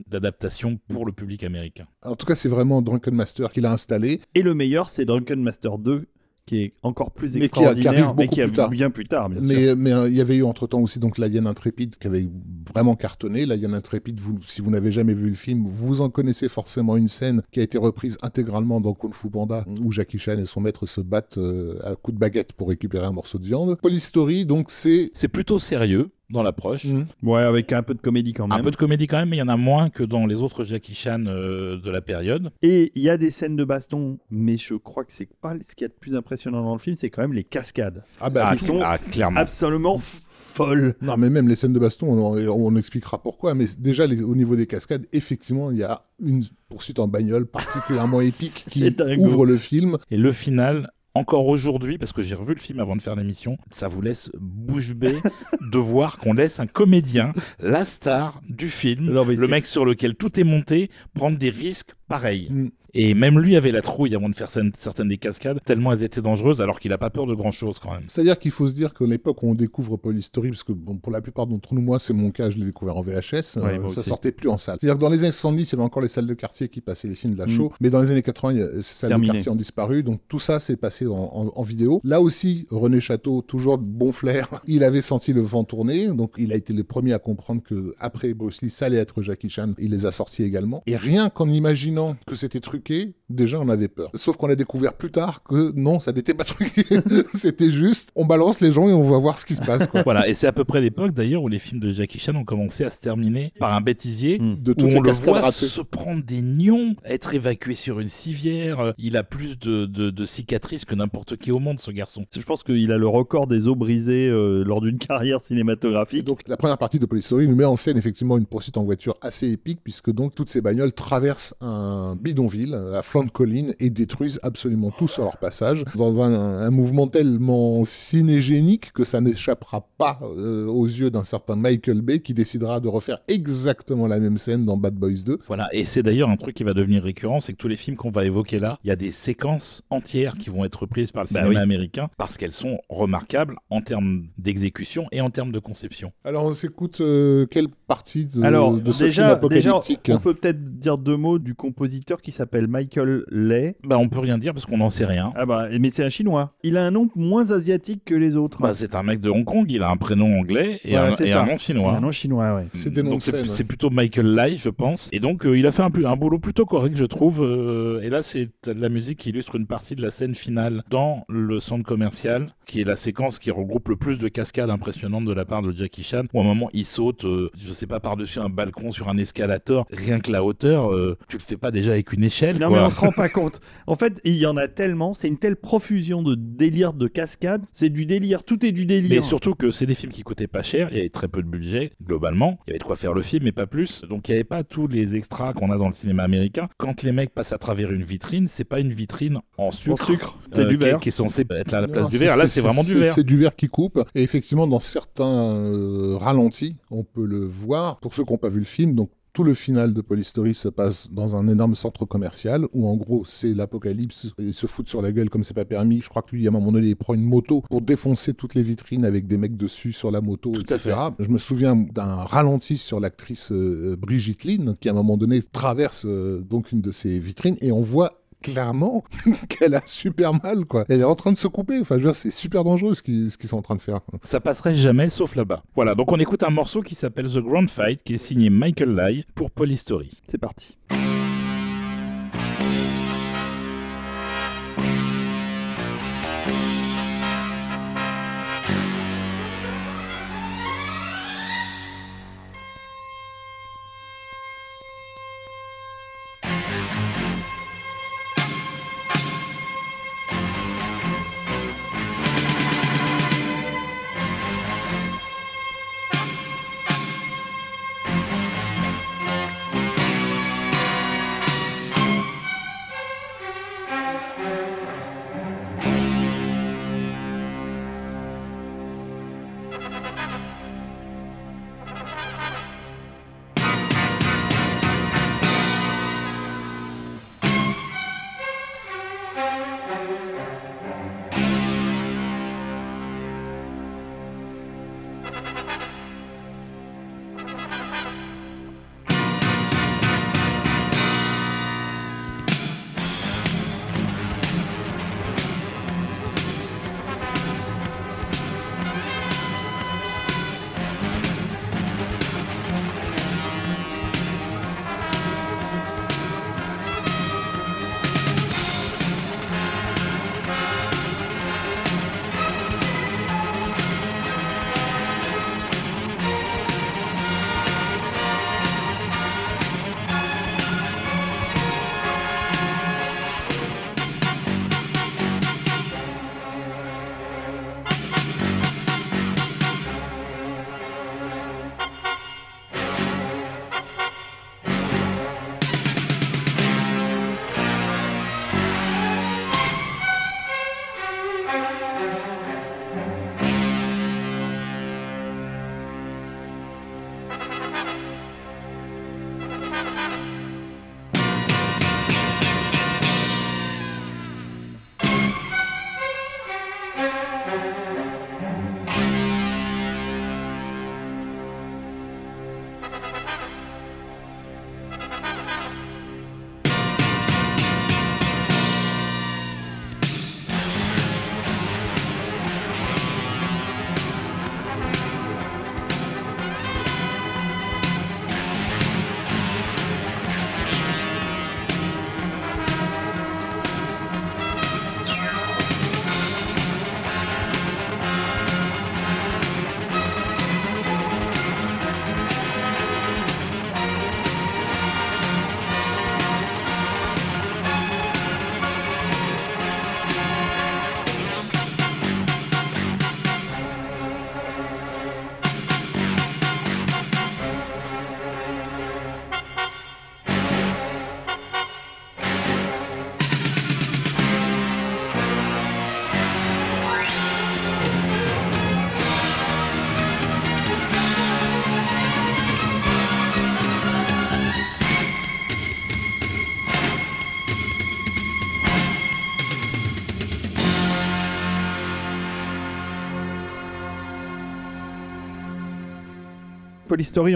d'adaptation pour le public américain. En tout cas, c'est vraiment Drunken Master qui l'a installé. Et le meilleur, c'est Drunken Master 2, qui est encore plus Mais qui a- qui extraordinaire, arrive mais beaucoup qui arrive plus tard. bien plus tard, bien sûr. Mais, mais euh, il y avait eu entre-temps aussi donc La Hyène Intrépide qui avait vraiment cartonné. La Hyène Intrépide, vous, si vous n'avez jamais vu le film, vous en connaissez forcément une scène qui a été reprise intégralement dans Kung Fu Panda où Jackie Chan et son maître se battent euh, à coups de baguette pour récupérer un morceau de viande. Police Story, donc c'est... C'est plutôt sérieux dans l'approche. Mm. Ouais, avec un peu de comédie quand Un même. peu de comédie quand même, mais il y en a moins que dans les autres Jackie Chan euh, de la période. Et il y a des scènes de baston, mais je crois que c'est pas ce qu'il y a de plus impressionnant dans le film, c'est quand même les cascades. Ah bah, Ah, ils sont ah, clairement. Absolument f- folles. Non, mais même les scènes de baston, on, on expliquera pourquoi. Mais déjà, les- au niveau des cascades, effectivement, il y a une poursuite en bagnole particulièrement épique qui ouvre le film. Et le final, encore aujourd'hui, parce que j'ai revu le film avant de faire l'émission, ça vous laisse bouche bée de voir qu'on laisse un comédien, la star du film, Non, le mec sur lequel tout est monté, prendre des risques pareils. Mm. Et même lui avait la trouille avant de faire certaines- des cascades, tellement elles étaient dangereuses, alors qu'il a pas peur de grand chose quand même. C'est-à-dire qu'il faut se dire qu'à l'époque où on découvre Police Story, parce que bon, pour la plupart d'entre nous, moi c'est mon cas, je l'ai découvert en VHS, Ouais, euh, ça sortait plus en salle. C'est-à-dire que dans les années 70, il y avait encore les salles de quartier qui passaient les films de la show, mais dans les années 80, il y a- ces salles Terminé. de quartier ont disparu, donc tout ça s'est passé en, en- en vidéo. Là aussi, René Château, toujours de bon flair, il avait senti le vent tourner, donc il a été le premier à comprendre que après Bruce Lee, ça allait être Jackie Chan, il les a sortis également. Et rien qu'en imaginant que c'était truqué, déjà on avait peur. Sauf qu'on a découvert plus tard que non, ça n'était pas truqué, c'était juste, on balance les gens et on va voir ce qui se passe. Quoi. Voilà, et c'est à peu près l'époque d'ailleurs où les films de Jackie Chan ont commencé à se terminer par un bêtisier. Mm. De Où on le voit ratées. se prendre des nions, être évacué sur une civière. Euh, Il a plus de, de- de cicatrices que n'importe qui au monde, ce garçon. Je pense qu'il a le record des os brisés euh, lors d'une carrière Et cinématographique. donc la première partie de Police Story nous met en scène effectivement une poursuite en voiture assez épique puisque donc toutes ces bagnoles traversent un bidonville à flanc de colline et détruisent absolument tout sur leur passage dans un, un mouvement tellement cinégénique que ça n'échappera pas euh, aux yeux d'un certain Michael Bay qui décidera de refaire exactement la même scène dans Bad Boys 2. Voilà, et c'est d'ailleurs un truc qui va devenir récurrent, c'est que tous les films qu'on va évoquer là, il y a des séquences entières qui vont être prises par le Bah cinéma oui. américain parce qu'elles sont remarquables en termes d'exécution et en termes de conception. Alors on s'écoute euh, quelle partie de, Alors, de ce déjà, film déjà, apocalyptique on peut peut-être dire deux mots du compositeur qui s'appelle Michael Lay. Bah, on peut rien dire parce qu'on n'en sait rien. Ah bah, mais c'est un chinois. Il a un nom moins asiatique que les autres. Bah, c'est un mec de Hong Kong, il a un prénom anglais et, Ouais, un, et un nom chinois. un nom chinois, ouais. C'est des noms Donc de c'est scène. c'est plutôt Michael Lai, je pense. Et donc euh, il a fait un, boulot plutôt correct, je trouve. euh, et là, c'est de la musique qui illustre une partie de la scène finale dans le centre commercial, qui est la séquence qui regroupe le plus de cascades impressionnantes de la part de Jackie Chan. Où à un moment, il saute, euh, je sais pas, par-dessus un balcon sur un escalator. Rien que la hauteur, euh, tu le fais pas déjà avec une échelle. Non quoi. mais on se rend pas compte. En fait, il y en a tellement, c'est une telle profusion de délire de cascade, c'est du délire, tout est du délire. Mais surtout que c'est des films qui coûtaient pas cher, il y avait très peu de budget globalement, il y avait de quoi faire le film mais pas plus. Donc il y avait pas tous les extras qu'on a dans le cinéma américain. Quand les mecs passent à travers une vitrine, c'est pas une vitrine en en sucre, sucre, c'est euh, du verre. qui est censé être à la place Non, du verre. Là, c'est- c'est vraiment du verre. C'est du verre qui coupe. Et effectivement, dans certains euh, ralentis, on peut le voir. Pour ceux qui n'ont pas vu le film, donc tout le final de Police Story se passe dans un énorme centre commercial où en gros c'est l'apocalypse. Ils se foutent sur la gueule comme c'est pas permis. Je crois que lui, à un moment donné, il prend une moto pour défoncer toutes les vitrines avec des mecs dessus sur la moto, Tout à etc. Je me souviens d'un ralenti sur l'actrice euh, Brigitte Lynn qui à un moment donné traverse euh, donc une de ces vitrines et on voit clairement qu'elle a super mal quoi. Elle est en train de se couper. Enfin, je veux dire, c'est super dangereux ce qu'ils ce qu'ils sont en train de faire. Ça passerait jamais sauf là-bas. Voilà, donc on écoute un morceau qui s'appelle The Grand Fight qui est signé Michael Lai pour Police Story. C'est parti.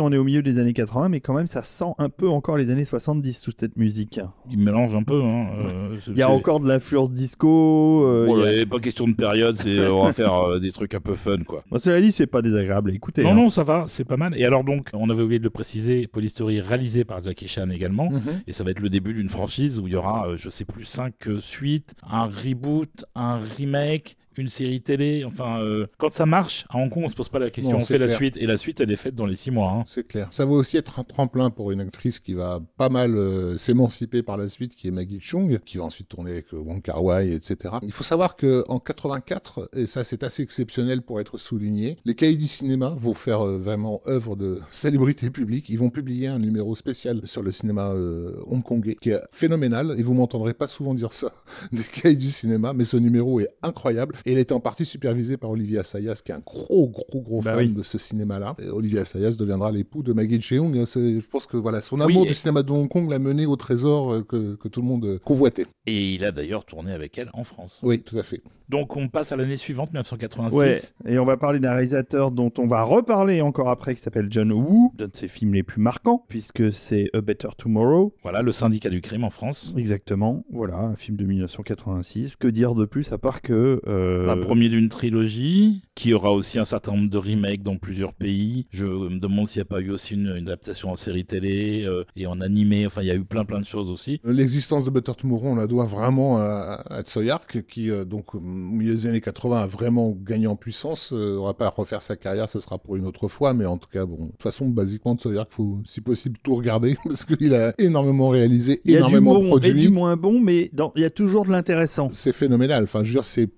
On est au milieu des années 80, mais quand même, ça sent un peu encore les années 70, toute cette musique. Il mélange un peu. Hein, euh, il y a encore de l'influence disco. Euh, ouais, pas question de période, euh, on va faire euh, des trucs un peu fun, quoi. Bon, cela dit, c'est pas désagréable à écouter. Non, hein. non, ça va, c'est pas mal. Et alors donc, on avait oublié de le préciser, Polystory réalisé par Jackie Chan également, Mhm. et ça va être le début d'une franchise où il y aura, je sais plus, cinq euh, suites, un reboot, un remake une série télé, enfin, euh, quand ça marche, à Hong Kong, on se pose pas la question, Non, on fait la suite, et la suite, elle est faite dans les six mois. hein. C'est clair. Ça va aussi être un tremplin pour une actrice qui va pas mal euh, s'émanciper par la suite, qui est Maggie Chung, qui va ensuite tourner avec euh, Wong Kar Wai, etc. Il faut savoir que en 84, et ça c'est assez exceptionnel pour être souligné, les cahiers du cinéma vont faire euh, vraiment œuvre de célébrité publique. Ils vont publier un numéro spécial sur le cinéma euh, hongkongais qui est phénoménal. Et vous m'entendrez pas souvent dire ça des cahiers du cinéma, mais ce numéro est incroyable. Et il est en partie supervisé par Olivier Assayas, qui est un gros, gros, gros Bah fan oui. de ce cinéma-là. Olivier Assayas deviendra l'époux de Maggie Cheung. Je pense que voilà, son amour Oui, du cinéma de Hong Kong l'a mené au trésor euh, que, que tout le monde euh, convoitait. Et il a d'ailleurs tourné avec elle en France. Oui, tout à fait. Donc on passe à l'année suivante, 1986. Ouais, et on va parler d'un réalisateur dont on va reparler encore après, qui s'appelle John Woo, d'un de ses films les plus marquants, puisque c'est A Better Tomorrow. Voilà, le syndicat du crime en France. Exactement, voilà, un film de 1986. Que dire de plus à part que... euh, Un premier d'une trilogie, qui aura aussi un certain nombre de remakes dans plusieurs pays. Je me demande s'il n'y a pas eu aussi une, une adaptation en série télé euh, et en animé. Enfin, il y a eu plein plein de choses aussi. L'existence de Better Tomorrow, on la doit vraiment à, à Tsoyark, qui, euh, donc, milieu des années 80, a vraiment gagné en puissance. Euh, on va pas refaire sa carrière, ça sera pour une autre fois, mais en tout cas, bon, de toute façon, basiquement, Tsoyark, faut, si possible, tout regarder, parce qu'il a énormément réalisé, il y a du bon et produit. du moins bon, mais dans- il y a toujours de l'intéressant. C'est phénoménal. Enfin, je veux dire, c'est.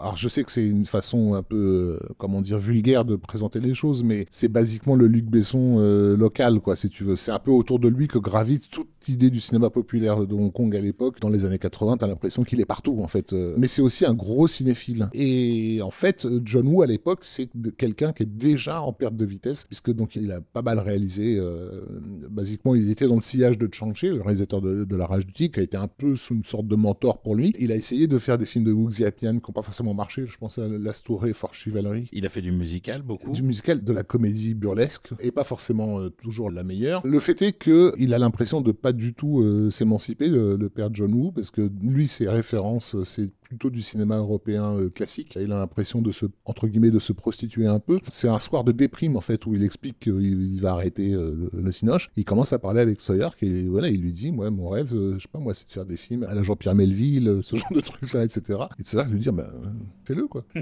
Alors, je sais que c'est une façon un peu, euh, comment dire, vulgaire de présenter les choses, mais c'est basiquement le Luc Besson euh, local, quoi, si tu veux. C'est un peu autour de lui que gravite toute idée du cinéma populaire de Hong Kong à l'époque. Dans les années 80, t'as l'impression qu'il est partout, en fait. Euh, Mais c'est aussi un gros cinéphile. Et en fait, John Woo, à l'époque, c'est quelqu'un qui est déjà en perte de vitesse, puisque donc il a pas mal réalisé. euh, basiquement, il était dans le sillage de Chang Chi, le réalisateur de, de La Rage du Tigre, qui a été un peu sous une sorte de mentor pour lui. Il a essayé de faire des films de Wu Xiapian qui n'ont pas forcément marché. Je pense à L'Astouré, Fort Chivalry. Il a fait du musical beaucoup. Du musical, de la comédie burlesque, et pas forcément euh, toujours la meilleure. Le fait est que il a l'impression de pas du tout euh, s'émanciper, le, père John Woo, parce que lui, ses références, euh, c'est plutôt du cinéma européen euh, classique. Il a l'impression de se, entre guillemets, de se prostituer un peu. C'est un soir de déprime, en fait, où il explique qu'il il va arrêter euh, le, le cinoche. Il commence à parler avec Sawyer, et voilà, il lui dit, moi, mon rêve, euh, je sais pas, moi, c'est de faire des films à la Jean-Pierre Melville, ce genre de trucs-là, etc. Et Sawyer lui dit, bah, fais-le, quoi.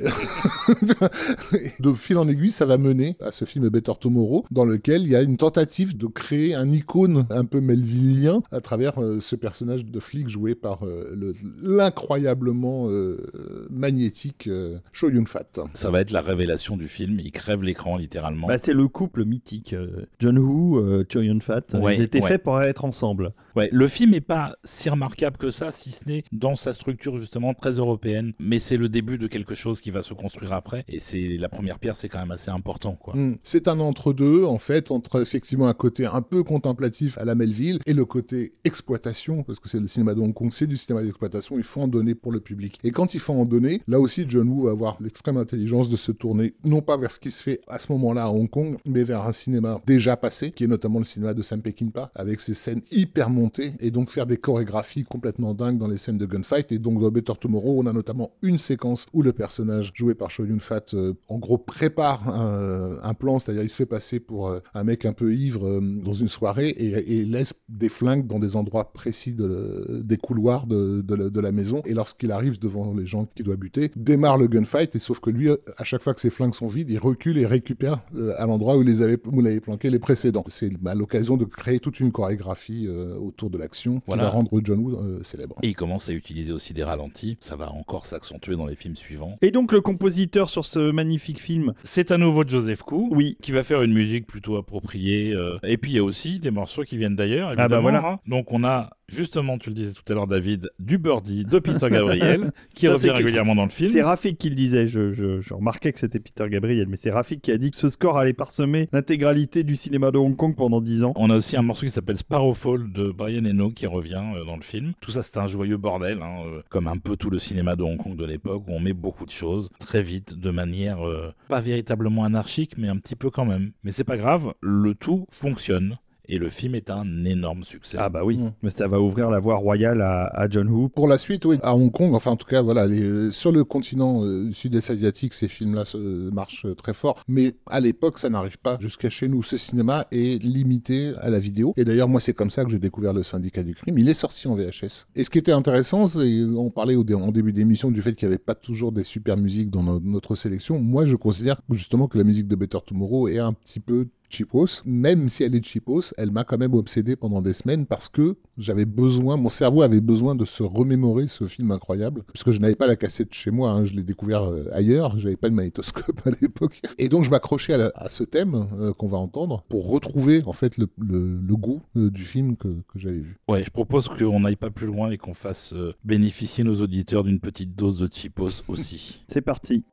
de fil en aiguille, ça va mener à ce film Better Tomorrow, dans lequel il y a une tentative de créer un icône un peu melvillien à travers euh, ce personnage de flic joué par le- l'incroyablement euh, magnétique euh, Cho Yun-fat. Ça va être la révélation du film. Il crève l'écran littéralement. Bah, c'est le couple mythique. euh, John Woo, euh, Chow Yun-fat, Ouais, ils étaient ouais. faits pour être ensemble. Ouais, le film est pas si remarquable que ça, si ce n'est dans sa structure justement très européenne. Mais c'est le début de quelque chose qui va se construire après. Et c'est la première pierre, c'est quand même assez important, quoi. Mm. C'est un entre-deux, en fait, entre effectivement un côté un peu contemplatif à la Melville et le côté exploitation, parce que c'est le cinéma de Hong Kong, c'est du cinéma d'exploitation, il faut en donner pour le public. Et quand il faut en donner, là aussi, John Woo va avoir l'extrême intelligence de se tourner, non pas vers ce qui se fait à ce moment-là à Hong Kong, mais vers un cinéma déjà passé, qui est notamment le cinéma de Sam Peckinpah, avec ses scènes hyper montées, et donc faire des chorégraphies complètement dingues dans les scènes de gunfight. Et donc dans Better Tomorrow, on a notamment une séquence où le personnage joué par Cho Yun-fat, euh, en gros, prépare un, plan, c'est-à-dire il se fait passer pour euh, un mec un peu ivre euh, dans une soirée et, laisse des flingues dans des endroits précis de, des couloirs de la maison. Et lorsqu'il arrive devant les gens qu'il doit buter, démarre le gunfight. Et sauf que lui, à chaque fois que ses flingues sont vides, il recule et récupère euh, à l'endroit où il les avait, où il avait planqué les précédents. C'est bah, l'occasion de créer toute une chorégraphie euh, autour de l'action Voilà. qui va rendre John Woo euh, célèbre. Et il commence à utiliser aussi des ralentis. Ça va encore s'accentuer dans les films suivants. Et donc le compositeur sur ce magnifique film, C'est à nouveau Joseph Koo. oui, qui va faire une musique plutôt appropriée. euh, Et puis il y a aussi des morceaux qui viennent d'ailleurs. Ah bah évidemment, voilà. hein. Donc on a justement, tu le disais tout à l'heure, David, du Birdie de Peter Gabriel, qui Ça, revient régulièrement dans le film. C'est Rafik qui le disait, je, je- je remarquais que c'était Peter Gabriel, mais c'est Rafik qui a dit que ce score allait parsemer l'intégralité du cinéma de Hong Kong pendant 10 ans. On a aussi un morceau qui s'appelle Sparrowfall de Brian Eno qui revient euh, dans le film. Tout ça, c'est un joyeux bordel, hein, euh, comme un peu tout le cinéma de Hong Kong de l'époque, où on met beaucoup de choses très vite, de manière euh, pas véritablement anarchique, mais un petit peu quand même. Mais c'est pas grave, le tout fonctionne. Et le film est un énorme succès. Ah bah oui, Mm. mais ça va ouvrir la voie royale à, à John Woo. Pour la suite, oui, à Hong Kong, enfin en tout cas, voilà, les- euh, sur le continent euh, sud-est asiatique, ces films-là se- marchent euh, très fort. Mais à l'époque, ça n'arrive pas jusqu'à chez nous. Ce cinéma est limité à la vidéo. Et d'ailleurs, moi, c'est comme ça que j'ai découvert le Syndicat du crime. Il est sorti en VHS. Et ce qui était intéressant, c'est on parlait au dé- en début d'émission du fait qu'il n'y avait pas toujours des super musiques dans no- notre sélection. Moi, je considère justement que la musique de Better Tomorrow est un petit peu cheapos, même si elle est cheapos, elle m'a quand même obsédé pendant des semaines parce que j'avais besoin, mon cerveau avait besoin de se remémorer ce film incroyable, puisque je n'avais pas la cassette chez moi, hein, je l'ai découvert euh, ailleurs, j'avais pas de magnétoscope à l'époque, et donc je m'accrochais à, ce thème euh, qu'on va entendre pour retrouver en fait le, le- le goût euh, du film que, que j'avais vu. Ouais, je propose qu'on n'aille pas plus loin et qu'on fasse euh, bénéficier nos auditeurs d'une petite dose de cheapos aussi. C'est parti.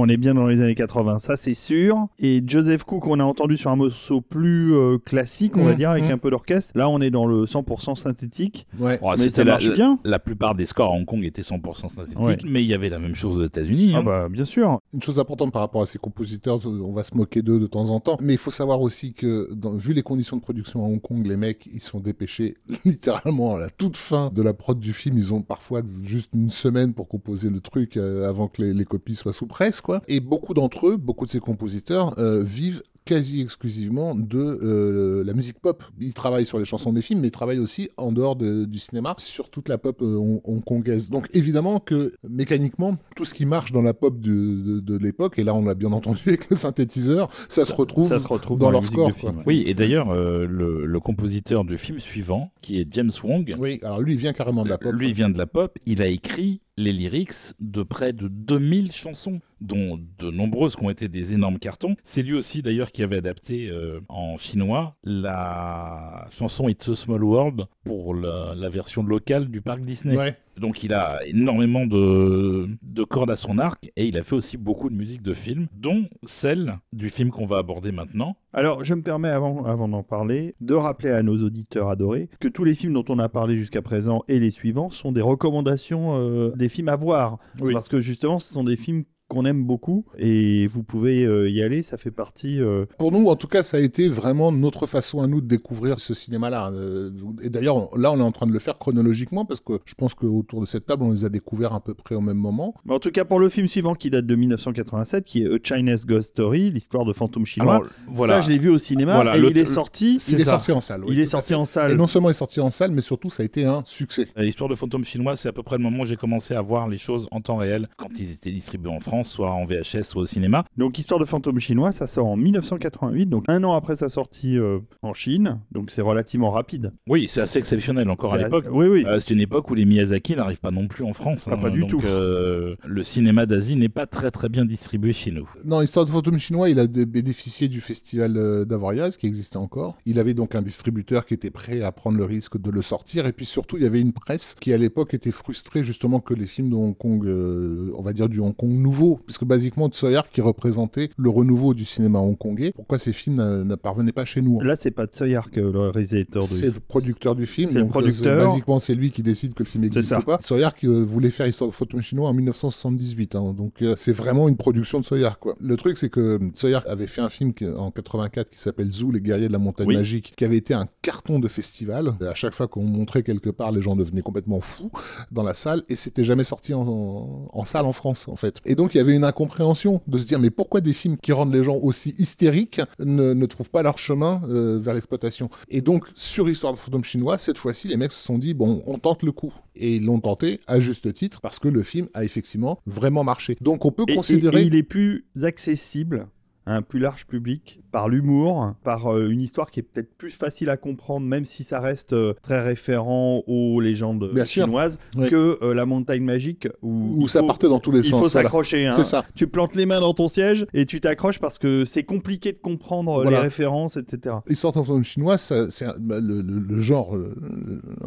On est bien dans les années 80, ça c'est sûr. Et Joseph Cook, on a entendu sur un morceau plus euh, classique, on va Mmh, dire, avec mmh. un peu d'orchestre. Là, on est dans le 100% synthétique. Ouais. Oh, Mais ça la- marche la, bien. La plupart des scores à Hong Kong étaient 100% synthétiques, Ouais. mais il y avait la même chose aux États-Unis. Ah hein. bah bien sûr. Une chose importante par rapport à ces compositeurs, on va se moquer d'eux de temps en temps, mais il faut savoir aussi que, dans- vu les conditions de production à Hong Kong, les mecs, ils sont dépêchés littéralement à la toute fin de la prod du film. Ils ont parfois juste une semaine pour composer le truc euh, avant que les, les copies soient sous presse, quoi. Et beaucoup d'entre eux, beaucoup de ces compositeurs, euh, vivent quasi exclusivement de euh, la musique pop. Ils travaillent sur les chansons des films, mais ils travaillent aussi en dehors de- du cinéma sur toute la pop euh, hong- hongkongaise. Donc évidemment que mécaniquement, tout ce qui marche dans la pop de, de- de l'époque, et là on l'a bien entendu avec le synthétiseur, ça, se retrouve ça se retrouve dans, dans, leur score. film, ouais. Oui, et d'ailleurs, euh, le, le compositeur du film suivant, qui est James Wong, Oui, alors lui il vient carrément de la pop. lui il vient de la pop, il a écrit les lyrics de près de 2000 chansons, dont de nombreuses qui ont été des énormes cartons. C'est lui aussi d'ailleurs qui avait adapté euh, en chinois la chanson It's a Small World pour la, la version locale du parc Disney. Ouais, Donc il a énormément de, de cordes à son arc et il a fait aussi beaucoup de musique de film, dont celle du film qu'on va aborder maintenant. Alors, je me permets, avant, avant d'en parler, de rappeler à nos auditeurs adorés que tous les films dont on a parlé jusqu'à présent et les suivants sont des recommandations euh, des films à voir. Oui. Parce que justement, ce sont des films qu'on aime beaucoup et vous pouvez euh, y aller, ça fait partie... euh, Pour nous, en tout cas, ça a été vraiment notre façon à nous de découvrir ce cinéma-là. Euh, Et d'ailleurs, là, on est en train de le faire chronologiquement parce que je pense qu'autour de cette table, on les a découverts à peu près au même moment. Mais en tout cas, pour le film suivant qui date de 1987, qui est A Chinese Ghost Story, l'histoire de fantôme chinois, Alors voilà, ça je l'ai vu au cinéma Voilà, et le- il est sorti, Il est ça. sorti en salle. oui, il est sorti en salle. Et non seulement il est sorti en salle, mais surtout, ça a été un succès. L'histoire de fantôme chinois, c'est à peu près le moment où j'ai commencé à voir les choses en temps réel quand ils étaient distribués en France, soit en VHS, soit au cinéma. Donc Histoire de fantôme chinois, ça sort en 1988, donc un an après sa sortie euh, en Chine, donc c'est relativement rapide. Oui, c'est assez exceptionnel encore à l'époque. Oui, oui. Euh, c'est une époque où les Miyazaki n'arrivent pas non plus en France. Ah, pas du donc, tout. euh, le cinéma d'Asie n'est pas très très bien distribué chez nous. Non, Histoire de fantôme chinois, il a bénéficié du festival euh, d'Avoriaz qui existait encore. Il avait donc un distributeur qui était prêt à prendre le risque de le sortir. Et puis surtout, il y avait une presse qui à l'époque était frustrée justement que les films de Hong Kong, euh, on va dire du Hong Kong nouveau, puisque basiquement Tsoyar qui représentait le renouveau du cinéma hongkongais. Pourquoi ces films ne parvenaient pas chez nous Là, c'est pas Tsoyark, le réalisateur C'est de... le producteur du film. C'est le euh, producteur. basiquement, c'est lui qui décide que le film n'existe ça. pas. Soyard qui euh, voulait faire Histoire de fantôme chinois en 1978. hein. donc, euh, c'est vraiment une production de Soyard, quoi. Le truc, c'est que Soyard avait fait un film qui- en 84 qui s'appelle Zou, les guerriers de la montagne Oui. magique, qui avait été un carton de festival. À chaque fois qu'on montrait quelque part, les gens devenaient complètement fous dans la salle et c'était jamais sorti en, en- en salle en France, en fait. Et donc, il y avait une incompréhension de se dire, mais pourquoi des films qui rendent les gens aussi hystériques ne, ne trouvent pas leur chemin euh, vers l'exploitation? Et donc, sur Histoire de fantôme chinois, cette fois-ci, les mecs se sont dit, bon, on tente le coup. Et ils l'ont tenté à juste titre parce que le film a effectivement vraiment marché. Donc, on peut Et, considérer. et il est plus accessible un plus large public par l'humour, par euh, une histoire qui est peut-être plus facile à comprendre, même si ça reste euh, très référent aux légendes Bien chinoises, que euh, la montagne magique où, Où il ça faut- partait dans tous les il sens. faut voilà. s'accrocher. hein. C'est ça. Tu plantes les mains dans ton siège et tu t'accroches parce que c'est compliqué de comprendre Voilà. les références, etc. Histoire d'un fantôme chinois, c'est bah, le, le- le genre euh,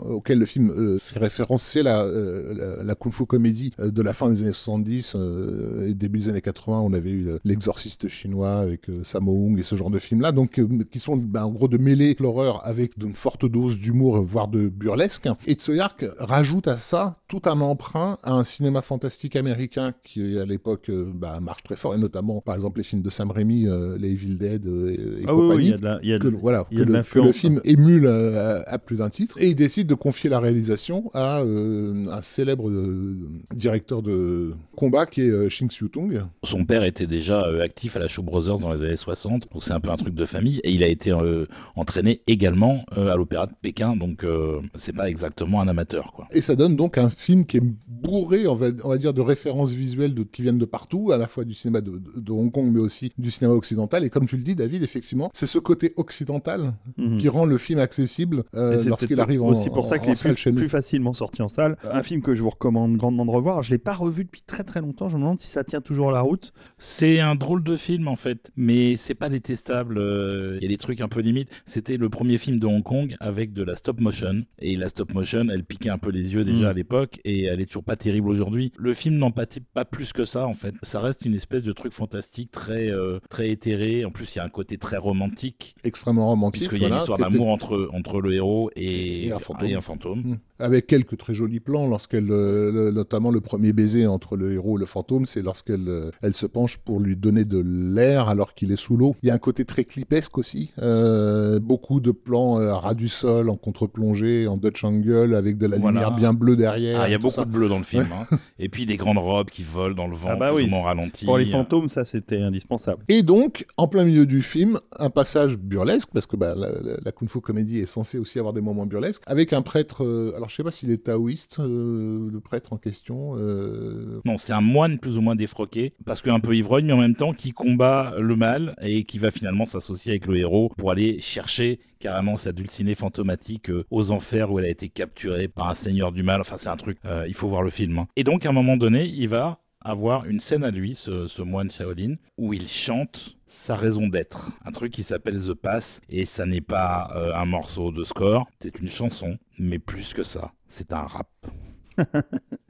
auquel le film euh, fait référence, c'est la, euh, la, la kung-fu comédie euh, de la fin des années 70 euh, et début des années 80. On avait eu l'exorciste chinois avec euh, Sammo Hung et ce genre de films-là, donc euh, qui sont bah, en gros de mêler l'horreur avec une forte dose d'humour, voire de burlesque. Et Tsoyark rajoute à ça tout un emprunt à un cinéma fantastique américain qui à l'époque euh, bah, marche très fort, et notamment par exemple les films de Sam Raimi, euh, les Evil Dead euh, et, Ah oui, oui, compagnie il y a de la- il y a de- que, le- voilà, il y a que de le, que l'influence, le film émule euh, à, à plus d'un titre. Et il décide de confier la réalisation à euh, un célèbre euh, directeur de combat qui est euh, Shing Xiu-tung. Son père était déjà euh, actif à la Show Brothers dans les années 60, donc c'est un peu un truc de famille. Et il a été euh, entraîné également euh, à l'Opéra de Pékin, donc euh, c'est pas exactement un amateur, quoi. Et ça donne donc un film qui est bourré, on va, on va dire, de références visuelles de, qui viennent de partout, à la fois du cinéma de, de- de Hong Kong, mais aussi du cinéma occidental. Et comme tu le dis, David, effectivement, c'est ce côté occidental Mhm. qui rend le film accessible euh, lorsqu'il arrive en, aussi pour ça qu'il est plus facilement sorti en salle. Un film que je vous recommande grandement de revoir. Je l'ai pas revu depuis très très longtemps. Je me demande si ça tient toujours la route. C'est un drôle de film en fait, mais c'est pas détestable. euh, Il y a des trucs un peu limites. C'était le premier film de Hong Kong avec de la stop motion. Et la stop motion, elle piquait un peu les yeux déjà Mm. à l'époque et elle est toujours pas terrible aujourd'hui. Le film n'en pâtit pas plus que ça en fait. Ça reste une espèce de truc fantastique très, euh, très éthéré. En plus, il y a un côté très romantique. Extrêmement romantique. Puisqu'il y a une voilà, histoire d'amour entre, entre le héros et, Et un fantôme. et un fantôme. Mm. Avec quelques très jolis plans, lorsqu'elle, euh, notamment le premier baiser entre le héros et le fantôme, c'est lorsqu'elle euh, elle se penche pour lui donner de l'air alors qu'il est sous l'eau. Il y a un côté très clipesque aussi, euh, beaucoup de plans euh, à ras du sol, en contre-plongée, en Dutch angle, avec de la Voilà. lumière bien bleue derrière. Ah, il y a beaucoup ça. de bleu dans le film. hein. Et puis des grandes robes qui volent dans le vent, Ah bah oui, ralenti. Pour les fantômes, ça c'était indispensable. Et donc, en plein milieu du film, un passage burlesque, parce que bah, la, la- la kung fu comédie est censée aussi avoir des moments burlesques, avec un prêtre, euh, alors je sais pas s'il est taoïste, euh, le prêtre en question, euh, Non, c'est un moine plus ou moins défroqué, parce qu'un peu ivrogne, mais en même temps qui combat le mal et qui va finalement s'associer avec le héros pour aller chercher carrément sa dulcinée fantomatique euh, aux enfers où elle a été capturée par un seigneur du mal. Enfin, c'est un truc, euh, il faut voir le film. hein. Et donc, à un moment donné, il va avoir une scène à lui, ce, moine Shaolin, où il chante sa raison d'être. Un truc qui s'appelle The Pass, et ça n'est pas euh, un morceau de score, c'est une chanson, mais plus que ça, c'est un rap.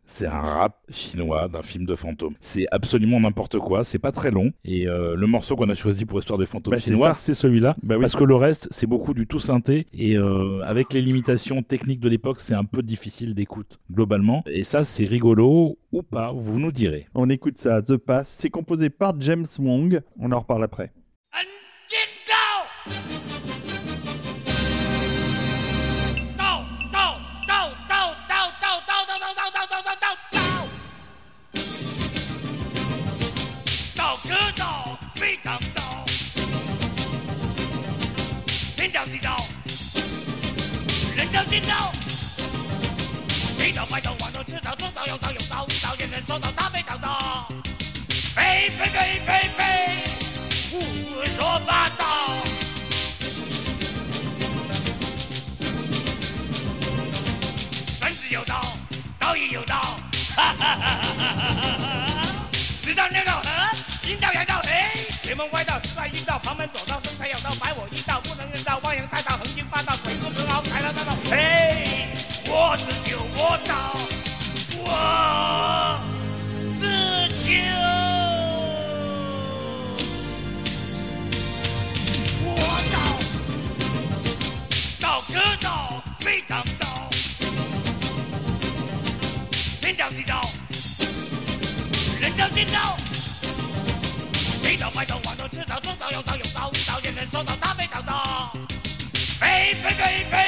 C'est un rap chinois d'un film de fantôme. C'est absolument n'importe quoi, c'est pas très long. Et euh, le morceau qu'on a choisi pour Histoire de fantômes Bah, c'est chinois, c'est celui-là. Bah oui. Parce que le reste, c'est beaucoup du tout synthé. Et euh, avec les limitations techniques de l'époque, c'est un peu difficile d'écoute, globalement. Et ça, c'est rigolo ou pas, vous nous direz. On écoute ça, The Pass. C'est composé par James Wong. On en reparle après. 人人在心中你找白头黄找赤草中草有道有道道也能做到他没找到飞飞飞飞飞胡说八道绳子有道刀也有道哈哈哈哈哈哈十六道合阴道阳道黑邪门歪道十三阴道旁门左道生财有道买我我自救我找我自救我非常天地人天左右有说他没飞飞飞飞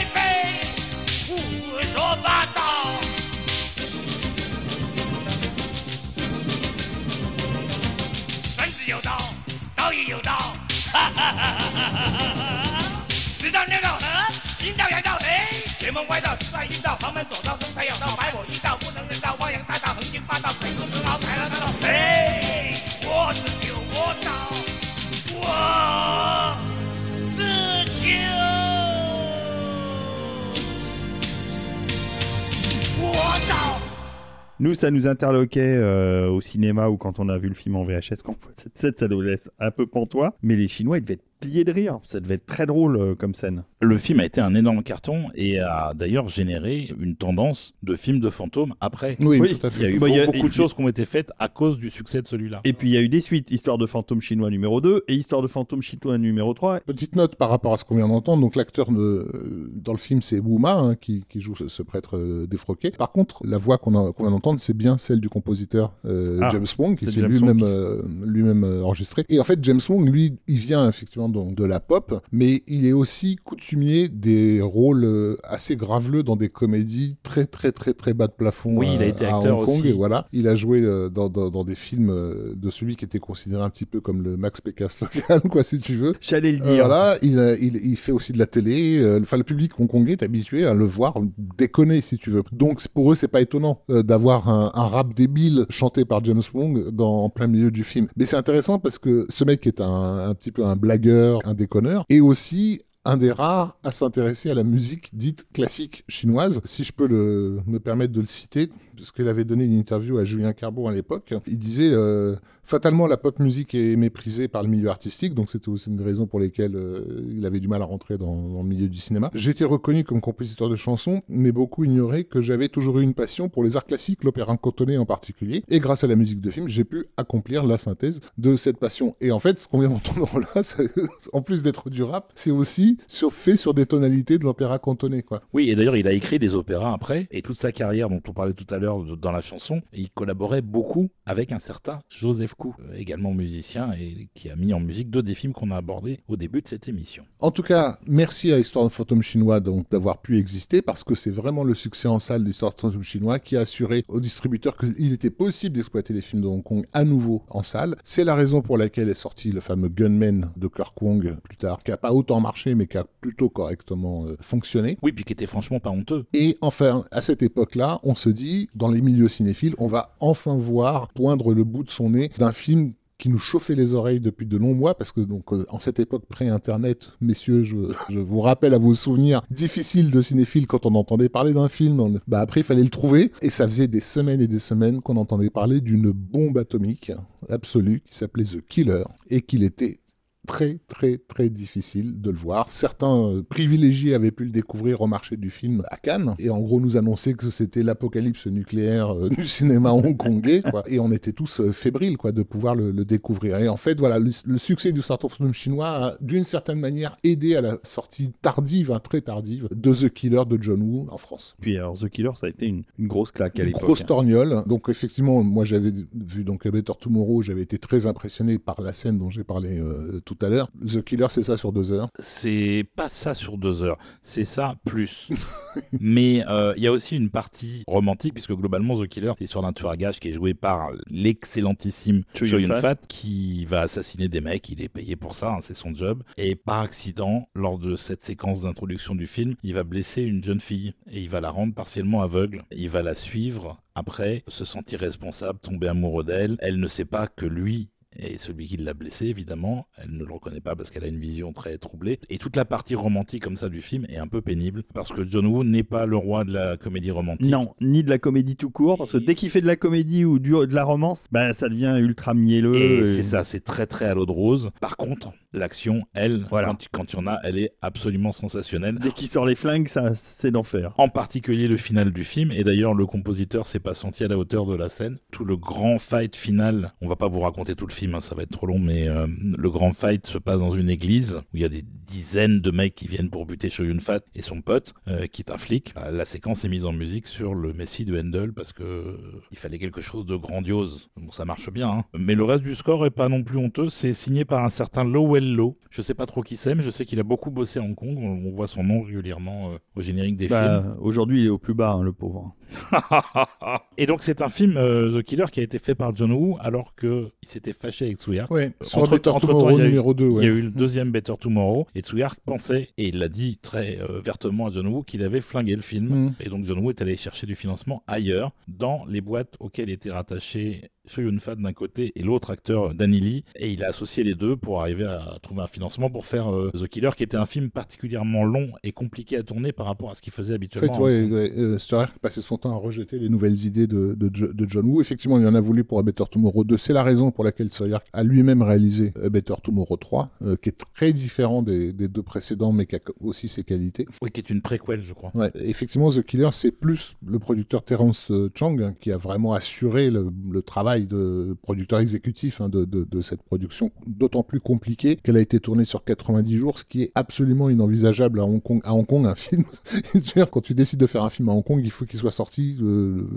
邪门歪道，十外阴道，旁门左道，生财有道，百我一道，不能人道，汪洋大道，横行霸道，鬼哭神嚎，豺狼大道。嘿，我自救我道，我自救我道。 Nous, ça nous interloquait euh, au cinéma ou quand on a vu le film en VHS, quand on voit cette scène, ça nous laisse un peu pantois. Mais les Chinois, ils devaient être pliés de rire. Ça devait être très drôle euh, comme scène. Le film a été un énorme carton et a d'ailleurs généré une tendance de film de fantômes après. Oui, Oui. tout à Il y a eu Bah, a- beaucoup de choses qui ont été faites à cause du succès de celui-là. Et puis il y a eu des suites. Histoire de fantôme chinois numéro 2 et Histoire de fantôme chinois numéro 3. Petite note par rapport à ce qu'on vient d'entendre. Donc l'acteur de- dans le film c'est Wu Ma hein, qui, qui joue ce, ce prêtre euh, défroqué. Par contre, la voix qu'on a- qu'on vient d'entendre c'est bien celle du compositeur euh, Ah, James Wong qui s'est lui-même euh, lui-même euh, enregistré. Et en fait James Wong lui il vient effectivement donc de la pop, mais il est aussi coutumier des rôles euh, assez graveleux dans des comédies très très très très bas de plafond. Oui, il a été à Hong Kong. aussi. Et voilà, il a joué euh, dans, dans, dans des films euh, de celui qui était considéré un petit peu comme le Max Pécasse local, quoi, si tu veux. J'allais le dire. voilà, il, il, il fait aussi de la télé. Enfin, le public hongkongais est habitué à le voir déconner, si tu veux. Donc, pour eux, c'est pas étonnant d'avoir un, un rap débile chanté par James Wong dans, en plein milieu du film. Mais c'est intéressant parce que ce mec est un, un petit peu un blagueur, un déconneur, et aussi un des rares à s'intéresser à la musique dite classique chinoise. Si je peux me permettre de le citer, parce qu'il avait donné une interview à Julien Carbon à l'époque, il disait euh, fatalement la pop musique est méprisée par le milieu artistique, donc c'était aussi une des raisons pour lesquelles euh, il avait du mal à rentrer dans, le milieu du cinéma. Été reconnu comme compositeur de chansons, mais beaucoup ignoraient que j'avais toujours eu une passion pour les arts classiques, l'opéra cantonais en particulier, et grâce à la musique de film, j'ai pu accomplir la synthèse de cette passion. Et en fait, ce qu'on vient d'entendre là, en plus d'être du rap, c'est aussi sur, fait sur des tonalités de l'opéra cantonais, quoi. Oui, et d'ailleurs, il a écrit des opéras après, et toute sa carrière dont on parlait tout à l'heure dans la chanson, il collaborait beaucoup avec un certain Joseph Kou, euh, également musicien, et qui a mis en musique deux des films qu'on a abordés au début de cette émission. En tout cas, merci à Histoire de fantôme chinois donc d'avoir pu exister parce que c'est vraiment le succès en salle d'Histoire de fantôme chinois qui a assuré aux distributeurs qu'il était possible d'exploiter les films de Hong Kong à nouveau en salle. C'est la raison pour laquelle est sorti le fameux Gunman de Kirk Wong plus tard, qui a pas autant marché mais qui a plutôt correctement euh, fonctionné. Oui, puis qui était franchement pas honteux. Et enfin, à cette époque-là, on se dit, dans les milieux cinéphiles, on va enfin voir poindre le bout de son nez d'un film qui nous chauffait les oreilles depuis de longs mois, parce que donc euh, en cette époque pré-internet, messieurs, je, vous rappelle à vos souvenirs difficiles de cinéphiles quand on entendait parler d'un film, bah après il fallait le trouver, et ça faisait des semaines et des semaines qu'on entendait parler d'une bombe atomique absolue qui s'appelait The Killer, et qu'il était très très très difficile de le voir. Certains euh, privilégiés avaient pu le découvrir au marché du film à Cannes et en gros nous annoncer que c'était l'apocalypse nucléaire euh, du cinéma hongkongais quoi. Et on était tous euh, fébriles quoi de pouvoir le, le découvrir. Et en fait voilà le, le succès du start of film chinois a d'une certaine manière aidé à la sortie tardive, hein, très tardive, de The Killer de John Woo en France. Puis alors The Killer, ça a été une, une grosse claque à Une l'époque. hein. grosse torgnole. Donc effectivement, moi j'avais vu donc Better Tomorrow, j'avais été très impressionné par la scène dont j'ai parlé euh, tout à l'heure. The Killer, c'est ça sur deux heures. C'est pas ça sur deux heures, c'est ça plus. Mais euh, il y a aussi une partie romantique, puisque globalement The Killer, c'est l'histoire d'un tueur à gages qui est joué par l'excellentissime Yun-fat. Yun-fat, qui va assassiner des mecs, il est payé pour ça, hein, c'est son job. Et par accident, lors de cette séquence d'introduction du film, il va blesser une jeune fille et il va la rendre partiellement aveugle. Il va la suivre après, se sentir responsable, tomber amoureux d'elle. Elle ne sait pas que lui et celui qui l'a blessé, évidemment, elle ne le reconnaît pas parce qu'elle a une vision très troublée. Et toute la partie romantique comme ça du film est un peu pénible parce que John Woo n'est pas le roi de la comédie romantique. Non, ni de la comédie tout court, parce que dès qu'il fait de la comédie ou du- de la romance, bah ça devient ultra mielleux. Et et- c'est ça, c'est très très à l'eau de rose. Par contre, l'action, elle, Voilà. quand, quand il y en a, elle est absolument sensationnelle. Dès qu'il sort les flingues, ça c'est d'enfer. En particulier le final du film, et d'ailleurs le compositeur s'est pas senti à la hauteur de la scène. Tout le grand fight final, on va pas vous raconter tout le film, hein, ça va être trop long, mais euh, le grand fight se passe dans une église où il y a des dizaines de mecs qui viennent pour buter Choi Yun-fat et son pote, euh, qui est un flic. Euh, La séquence est mise en musique sur le Messie de Handel parce que euh, il fallait quelque chose de grandiose. Bon, ça marche bien, hein. mais le reste du score est pas non plus honteux. C'est signé par un certain Lowell Je sais pas trop qui c'est, mais je sais qu'il a beaucoup bossé à Hong Kong. On on voit son nom régulièrement euh, au générique des films. Bah, Aujourd'hui, il est au plus bas, hein, le pauvre. Et donc c'est un film euh, The Killer qui a été fait par John Woo alors que il s'était fâché avec Tsuyark. Ouais, sur Entre- Better Tomorrow il y a eu- numéro 2. Il y a eu le deuxième Better Tomorrow et Tsuyark pensait et il l'a dit très euh, vertement à John Woo qu'il avait flingué le film Mm. et donc John Woo est allé chercher du financement ailleurs dans les boîtes auxquelles était rattaché Choi Yun-fat d'un côté et l'autre acteur Danny Lee et il a associé les deux pour arriver à trouver un financement pour faire euh, The Killer qui était un film particulièrement long et compliqué à tourner par rapport à ce qu'il faisait En habituellement. fait, ouais, ouais, euh, passait son temps à rejeter les nouvelles idées de, de, Jo- de John Woo. Effectivement, il en a voulu pour A Better Tomorrow 2. C'est la raison pour laquelle Stark a lui-même réalisé A Better Tomorrow 3, euh, qui est très différent des, des deux précédents, mais qui a aussi ses qualités. Oui, qui est une préquelle, je crois. Ouais, effectivement, The Killer, c'est plus le producteur Terence Chang hein, qui a vraiment assuré le, le travail de producteur exécutif hein, de, de, de cette production, d'autant plus compliqué qu'elle a été tournée sur 90 jours, ce qui est absolument inenvisageable à Hong Kong. À Hong Kong, un film, quand tu décides de faire un film à Hong Kong, il faut qu'il soit sorti le,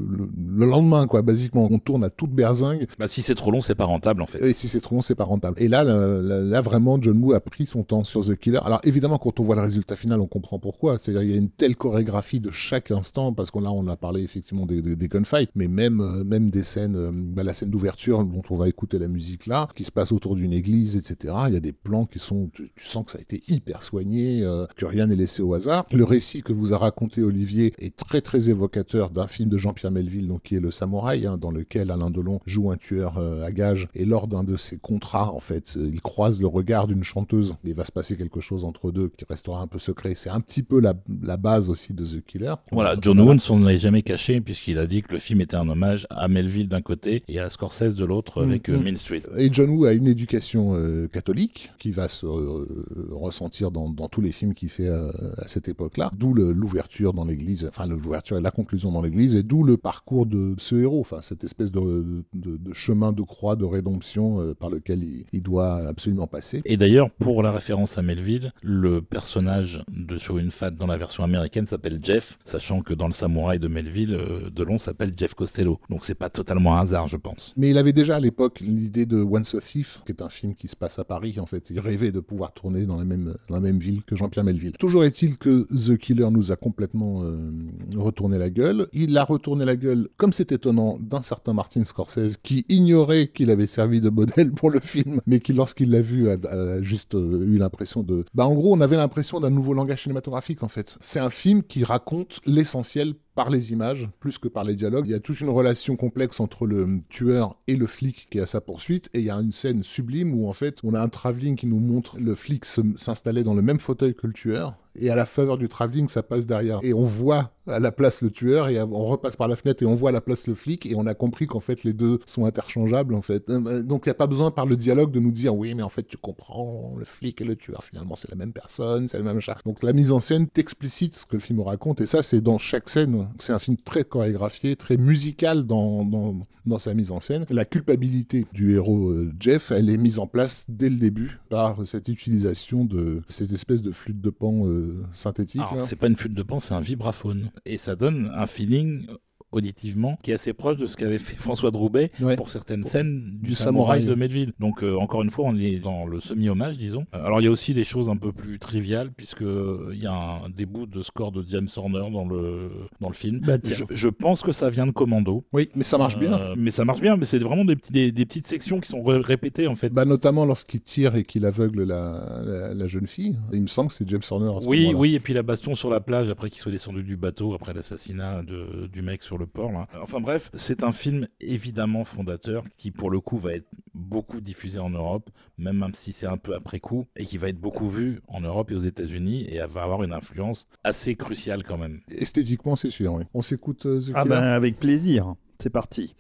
le lendemain, quoi. Basiquement, on tourne à toute berzingue. Bah, si c'est trop long, c'est pas rentable en fait. Et si c'est trop long, c'est pas rentable. Et là, là, vraiment, John Woo a pris son temps sur The Killer. Alors évidemment, quand on voit le résultat final, on comprend pourquoi. C'est-à-dire, il y a une telle chorégraphie de chaque instant, parce qu'on là, on a parlé effectivement des, des, des gunfights, mais même, euh, même des scènes, bah, la scène d'ouverture dont on va écouter la musique là, qui se passe autour d'une église, etc. Il y a des plans qui sont, tu, tu sens que ça a été hyper soigné, euh, que rien n'est laissé au hasard. Le récit que vous a raconté Olivier est très très évocateur d'un film de Jean-Pierre Melville, donc qui est Le Samouraï, hein, dans lequel Alain Delon joue un tueur euh, à gages. Et lors d'un de ses contrats, en fait, euh, il croise le regard d'une chanteuse. Et il va se passer quelque chose entre deux qui restera un peu secret. C'est un petit peu la, la base aussi de The Killer. Voilà, John Woo ne s'en est jamais caché puisqu'il a dit que le film était un hommage à Melville d'un côté et à Scorsese de l'autre avec Mhm. euh, Mean Street. Et John Woo a une éducation euh, catholique qui va se euh, ressentir dans, dans tous les films qu'il fait à cette époque-là. D'où l'ouverture dans l'église, enfin l'ouverture et la conclusion dans l'église, et d'où le parcours de ce héros, enfin cette espèce de, de, de chemin de croix, de rédemption euh, par lequel il, il doit absolument passer. Et d'ailleurs, pour la référence à Melville, le personnage de Choi Yun-fat dans la version américaine s'appelle Jeff, sachant que dans le samouraï de Melville, Delon s'appelle Jeff Costello. Donc c'est pas totalement un hasard, je pense. Mais il avait déjà à l'époque l'idée de Once a Thief, qui est un film qui se passe à Paris en fait. Il rêvait de pouvoir tourner dans la même, ville que Jean-Pierre Melville. Toujours est-il que The Killer nous a complètement euh, retourné la gueule. Il a retourné la gueule, comme c'est étonnant, d'un certain Martin Scorsese qui ignorait qu'il avait servi de modèle pour le film, mais qui lorsqu'il l'a vu a, a juste euh, eu l'impression de... Bah en gros on avait l'impression d'un nouveau langage cinématographique en fait. C'est un film qui raconte l'essentiel par les images plus que par les dialogues. Il y a toute une relation complexe entre le tueur et le flic qui est à sa poursuite et il y a une scène sublime où en fait on a un travelling qui nous montre le flic s'installer dans le même fauteuil que le tueur et à la faveur du travelling, ça passe derrière. Et on voit à la place le tueur et on repasse par la fenêtre et on voit à la place le flic et on a compris qu'en fait les deux sont interchangeables en fait. Euh, bah, donc il n'y a pas besoin par le dialogue de nous dire oui mais en fait tu comprends le flic et le tueur finalement c'est la même personne, c'est le même chat. Donc la mise en scène t'explicite ce que le film raconte et ça c'est dans chaque scène. C'est un film très chorégraphié, très musical dans, dans, sa mise en scène. La culpabilité du héros euh, Jeff, elle est mise en place dès le début par cette utilisation de cette espèce de flûte de pan euh, synthétique. Alors, c'est pas une flûte de pan, c'est un vibraphone. Et ça donne un feeling auditivement qui est assez proche de ce qu'avait fait François Droubet Ouais. pour certaines scènes du Du samouraï, samouraï. de Melville. Donc euh, encore une fois, on est dans le semi-hommage, disons. Euh, Alors il y a aussi des choses un peu plus triviales puisque euh, il y a un, des bouts de score de James Horner dans le dans le film. Bah, je, je pense que ça vient de Commando. Oui, mais ça marche bien. Euh, mais ça marche bien, mais c'est vraiment des, petits, des, des petites sections qui sont ré- répétées en fait. Bah, notamment lorsqu'il tire et qu'il aveugle la, la, la jeune fille. Il me semble que c'est James Horner à ce Oui, oui, et puis la baston sur la plage après qu'il soit descendu du bateau, après l'assassinat du mec sur le port. Là. Enfin bref, c'est un film évidemment fondateur qui pour le coup va être beaucoup diffusé en Europe, même si c'est un peu après coup, et qui va être beaucoup vu en Europe et aux États-Unis, et va avoir une influence assez cruciale quand même. Esthétiquement, c'est sûr, oui. On s'écoute euh, Ah ben avec plaisir. C'est parti.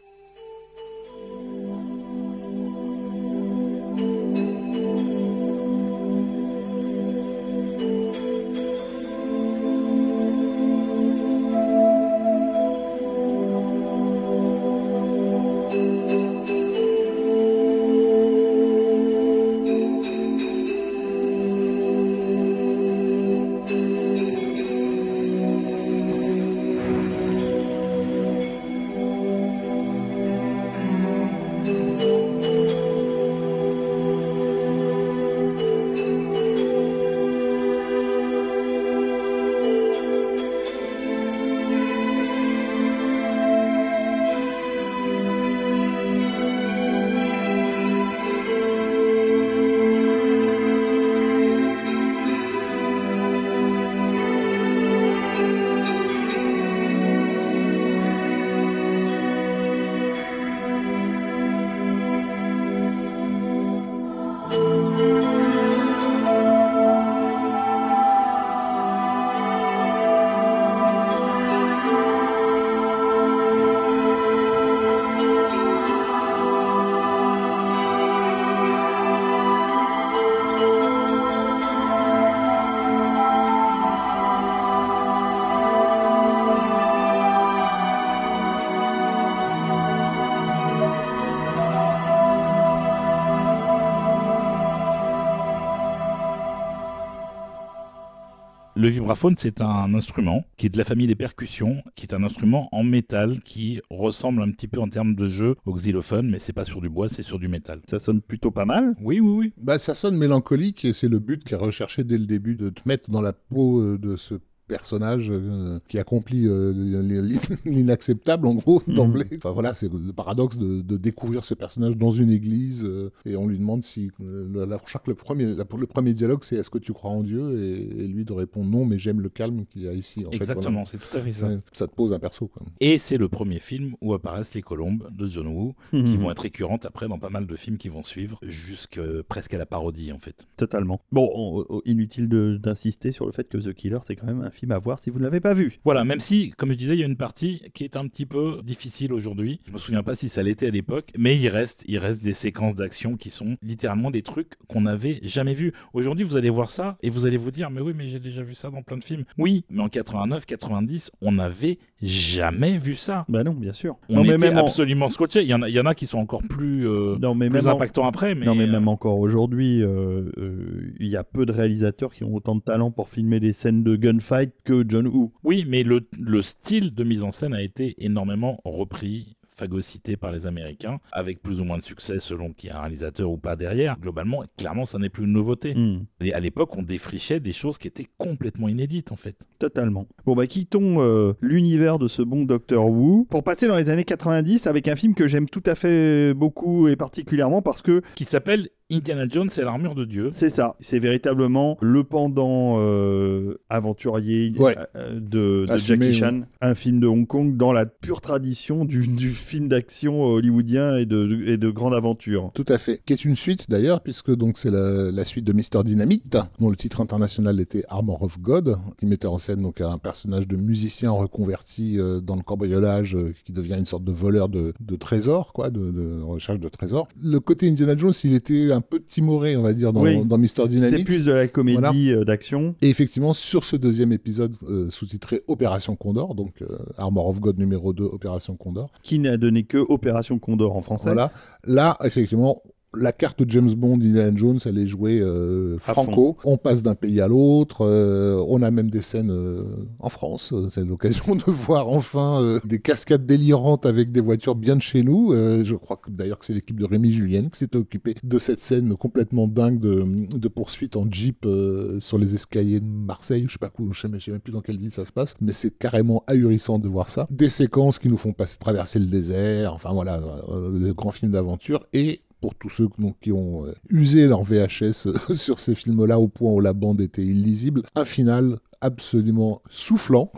Le vibraphone, c'est un instrument qui est de la famille des percussions, qui est un instrument en métal qui ressemble un petit peu en termes de jeu au xylophone, mais c'est pas sur du bois, c'est sur du métal. Ça sonne plutôt pas mal. Oui, oui, oui. Bah, ça sonne mélancolique et c'est le but qui est recherché dès le début de te mettre dans la peau euh, de ce personnage euh, qui accomplit euh, l'in- l'inacceptable en gros Mhm. d'emblée. Enfin voilà, c'est le paradoxe de, de découvrir ce personnage dans une église euh, et on lui demande si euh, la, la- je crois que le premier la- le premier dialogue c'est est-ce que tu crois en Dieu? Et, et lui de répondre non mais j'aime le calme qu'il y a ici. En Exactement, c'est tout à fait ça. Ça, te pose un perso quoi. Et c'est le premier film où apparaissent les colombes de John Woo, qui Mhm. vont être récurrentes après dans pas mal de films qui vont suivre, jusque presque à la parodie en fait. Totalement. Bon, on- on- inutile d'insister sur le fait que The Killer, c'est quand même un film à voir si vous ne l'avez pas vu. Voilà, même si, comme je disais, il y a une partie qui est un petit peu difficile aujourd'hui. Je me souviens pas si ça l'était à l'époque, mais il reste, il reste des séquences d'action qui sont littéralement des trucs qu'on n'avait jamais vus. Aujourd'hui, vous allez voir ça et vous allez vous dire, mais oui, mais j'ai déjà vu ça dans plein de films. Oui, mais en 89, 90, on n'avait jamais vu ça. Bah non, bien sûr. On non, mais était même en- absolument scotché. Il y en a, il y en a qui sont encore plus, euh, non, mais plus même en- impactants après, mais, non, mais euh, même encore aujourd'hui, euh, euh, il y a peu de réalisateurs qui ont autant de talent pour filmer des scènes de gunfight que John Woo. Oui, mais le, le style de mise en scène a été énormément repris phagocyté par les Américains, avec plus ou moins de succès selon qu'il y a un réalisateur ou pas derrière. Globalement, clairement, ça n'est plus une nouveauté. Hmm, Et à l'époque, on défrichait des choses qui étaient complètement inédites, en fait. totalement. Bon, bah, quittons euh, l'univers de ce bon Docteur Who pour passer dans les années 90 avec un film que j'aime tout à fait beaucoup et particulièrement parce que Qui s'appelle Indiana Jones et l'armure de Dieu. C'est ça, c'est véritablement le pendant euh, aventurier Ouais. euh, de, de Assumé, Jackie Chan, un film de Hong Kong dans la pure tradition du, du film d'action hollywoodien et de, et de grande aventure. Tout à fait. Qui est une suite d'ailleurs, puisque donc c'est la, la suite de Mr Dynamite, dont le titre international était Armor of God, qui mettait en scène donc un personnage de musicien reconverti euh, dans le cambriolage, euh, qui devient une sorte de voleur de, de trésors, quoi, de, de recherche de trésors. Le côté Indiana Jones, il était un peu timoré, on va dire, dans, Oui. dans Mr C'était Dynamite. plus de la comédie euh, d'action. Et effectivement, sur ce deuxième épisode euh, sous-titré Opération Condor, donc euh, Armor of God numéro 2, Opération Condor, qui n'a donné que Opération Condor en français. voilà. Là, effectivement, la carte James Bond Indiana Jones, elle est jouée euh, franco. On passe d'un pays à l'autre. euh, on a même des scènes euh, en France. C'est l'occasion de voir enfin euh, des cascades délirantes avec des voitures bien de chez nous. Euh, je crois que d'ailleurs que c'est l'équipe de Rémi Julien qui s'était occupée de cette scène complètement dingue de, de poursuite en jeep euh, sur les escaliers de Marseille. Je sais pas où, je sais, je sais même plus dans quelle ville ça se passe, mais c'est carrément ahurissant de voir ça. Des séquences qui nous font passer traverser le désert. Enfin voilà, euh, de grands films d'aventure et pour tous ceux qui ont euh, usé leur VHS euh, sur ces films-là au point où la bande était illisible, un final absolument soufflant.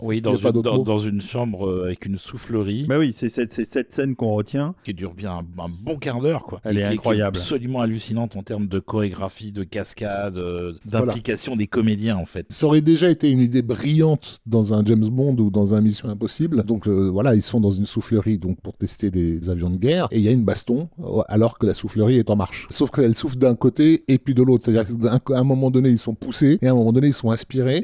Oui, dans une, d'autre dans, mot. dans une chambre euh, avec une soufflerie Bah oui, c'est cette, c'est cette scène qu'on retient. qui dure bien un, un bon quart d'heure, quoi. Elle Et est qui- qui incroyable. absolument hallucinante en termes de chorégraphie, de cascade, euh, d'implication des comédiens, en fait. Ça aurait déjà été une idée brillante dans un James Bond ou dans un Mission Impossible. Donc euh, voilà, ils sont dans une soufflerie donc pour tester des avions de guerre et il y a une baston alors que la soufflerie est en marche. Sauf qu'elle souffle d'un côté et puis de l'autre. C'est-à-dire qu'à un moment donné ils sont poussés et à un moment donné ils sont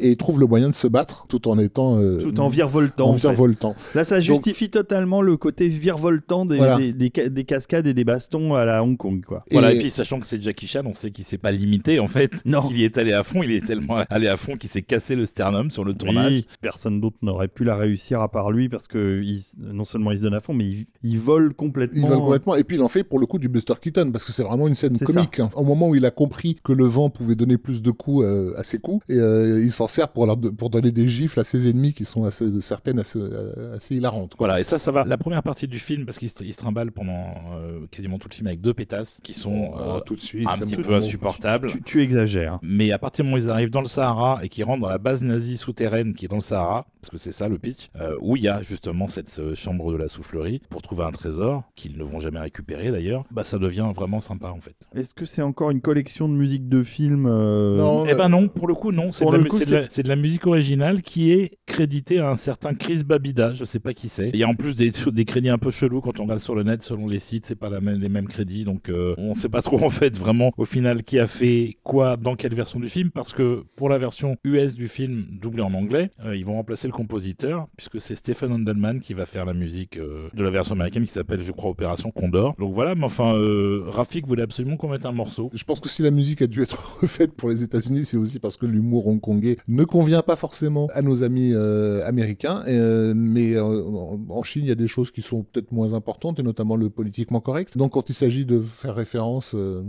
et ils trouvent le moyen de se battre tout en étant euh, Tout en virevoltant. en en fait. virevoltant. Là, ça justifie totalement le côté virevoltant des, Voilà. des, des ca- des cascades et des bastons à la Hong Kong, quoi. Voilà, Et- et puis sachant que c'est Jackie Chan, on sait qu'il s'est pas limité, en fait. Non. Qu'il y est allé à fond, il est tellement allé à fond qu'il s'est cassé le sternum sur le tournage. Oui, personne d'autre n'aurait pu la réussir à part lui parce que il- non seulement il se donne à fond, mais il, il vole complètement. Il va complètement. Et puis il en fait pour le coup du Buster Keaton parce que c'est vraiment une scène comique. hein. Au moment où il a compris que le vent pouvait donner plus de coups euh, à ses coups, et euh, il s'en sert pour, leur pour donner des gifles à ses ennemis qui sont assez, certaines assez, euh, assez hilarantes. quoi. Voilà, et ça, ça va. La première partie du film, parce qu'il se, se trimballe pendant euh, quasiment tout le film avec deux pétasses qui sont euh, Oh, tout de suite. un petit peu insupportables. Tu, tu exagères. Mais à partir du moment où ils arrivent dans le Sahara et qu'ils rentrent dans la base nazie souterraine qui est dans le Sahara, parce que c'est ça le pitch, euh, où il y a justement cette euh, chambre de la soufflerie pour trouver un trésor qu'ils ne vont jamais récupérer d'ailleurs, bah ça devient vraiment sympa en fait. Est-ce que c'est encore une collection de musique de film euh, Non, Eh ben non, pour le coup non, c'est de, Pour la le mu- de la- c'est de la musique originale qui est créditée à un certain Chris Babida, je sais pas qui c'est. Il y a en plus des, crédits un peu chelous quand on regarde sur le net, selon les sites, c'est pas la même, les mêmes crédits, donc euh, on sait pas trop en fait vraiment au final qui a fait quoi dans quelle version du film, parce que pour la version US du film doublée en anglais, euh, ils vont remplacer le compositeur, puisque c'est Stephen Handelman qui va faire la musique euh, de la version américaine qui s'appelle, je crois, Opération Condor. Donc voilà, mais enfin, euh, Rafik voulait absolument qu'on mette un morceau. Je pense que si la musique a dû être refaite pour les États-Unis, c'est aussi parce que l'humour hongkongais ne convient pas forcément à nos amis euh, américains. Euh, mais euh, en- Chine, il y a des choses qui sont peut-être moins importantes, et notamment le politiquement correct. Donc, quand il s'agit de faire référence euh,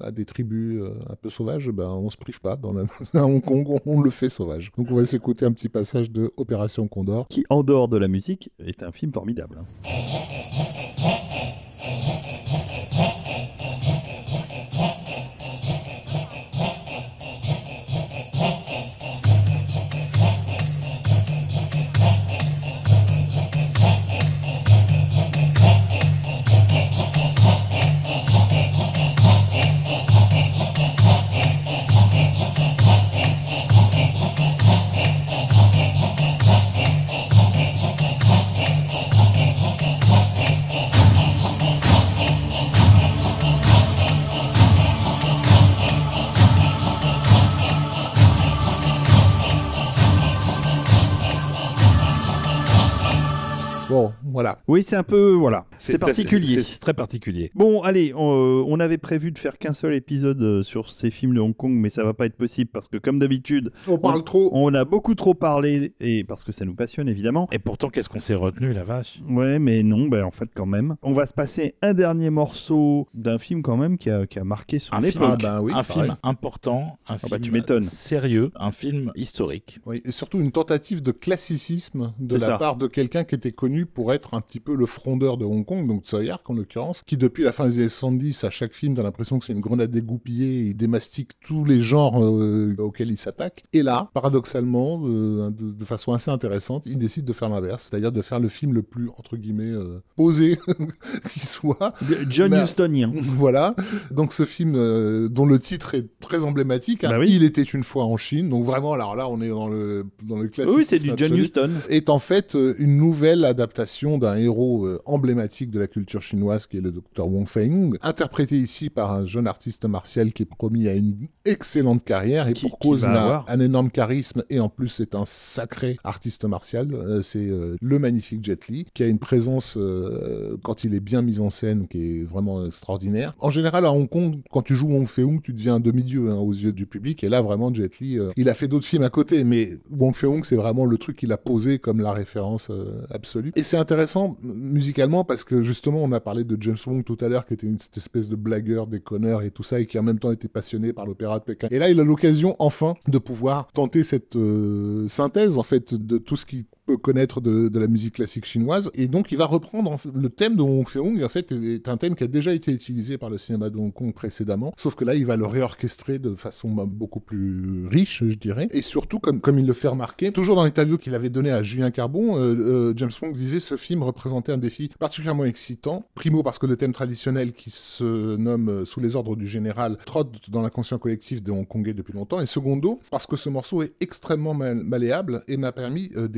à des tribus euh, un peu sauvages, ben, on se prive pas. Dans la... à Hong Kong, on, on le fait sauvage. Donc, on va s'écouter un petit passage de Opération Condor. qui, en dehors de la musique, est un film formidable. hein. Bon, voilà. Oui, c'est un peu. Voilà. C'est particulier. C'est très particulier. Bon, allez, on, euh, on avait prévu de faire qu'un seul épisode euh, sur ces films de Hong Kong, mais ça va pas être possible parce que, comme d'habitude, On parle trop. on a beaucoup trop parlé et parce que ça nous passionne évidemment. Et pourtant, qu'est-ce qu'on s'est retenu, la vache? Ouais, mais non, ben en fait quand même. On va se passer un dernier morceau d'un film quand même qui a, qui a marqué son Un époque. film, Ah ben oui, un pareil. film important, un bah, tu film sérieux, un film historique. Oui, et surtout une tentative de classicisme de la ça. part de quelqu'un qui était connu pour être un petit peu le frondeur de Hong Kong, donc Hark en l'occurrence, qui depuis la fin des années 70, à chaque film, t'as l'impression que c'est une grenade dégoupillée, il démastique tous les genres euh, auxquels il s'attaque. Et là, paradoxalement, euh, de, de façon assez intéressante, il décide de faire l'inverse, c'est-à-dire de faire le film le plus, entre guillemets, euh, posé qui soit. John Bah, Hustonien. Voilà. Donc ce film dont le titre est très emblématique, hein, Bah oui. Il était une fois en Chine. Donc vraiment, alors là, on est dans le dans le classique. Oui, c'est du John Huston. Est en fait une nouvelle adaptation d'un héros euh, emblématique de la culture chinoise qui est le docteur Wong Fei-hung, interprété ici par un jeune artiste martial qui est promis à une excellente carrière et Qui- pour cause a un énorme charisme et en plus c'est un sacré artiste martial. Euh, c'est euh, le magnifique Jet Li qui a une présence quand il est bien mis en scène qui est vraiment extraordinaire. En général à Hong Kong, quand tu joues Wong Fei-hung, tu deviens un demi-dieu hein, aux yeux du public et là vraiment Jet Li, il a fait d'autres films à côté, mais Wong Fei-hung c'est vraiment le truc qu'il a posé comme la référence absolue. Et c'est intéressant musicalement parce que justement on a parlé de James Wong tout à l'heure qui était une espèce de blagueur, déconneur et tout ça et qui en même temps était passionné par l'opéra de Pékin. Et là il a l'occasion enfin de pouvoir tenter cette euh, synthèse en fait de tout ce qui connaître de, la musique classique chinoise. Et donc il va reprendre le thème de Wong Fei-hung en fait est un thème qui a déjà été utilisé par le cinéma de Hong Kong précédemment. Sauf que là il va le réorchestrer de façon bah, beaucoup plus riche je dirais. Et surtout comme, comme il le fait remarquer toujours dans l'interview qu'il avait donné à Julien Carbon euh, euh, James Wong disait ce film représentait un défi particulièrement excitant. Primo parce que le thème traditionnel qui se nomme euh, Sous les ordres du général trotte dans l'inconscient collectif des Hongkongais depuis longtemps. Et secondo parce que ce morceau est extrêmement mal- malléable et m'a permis euh,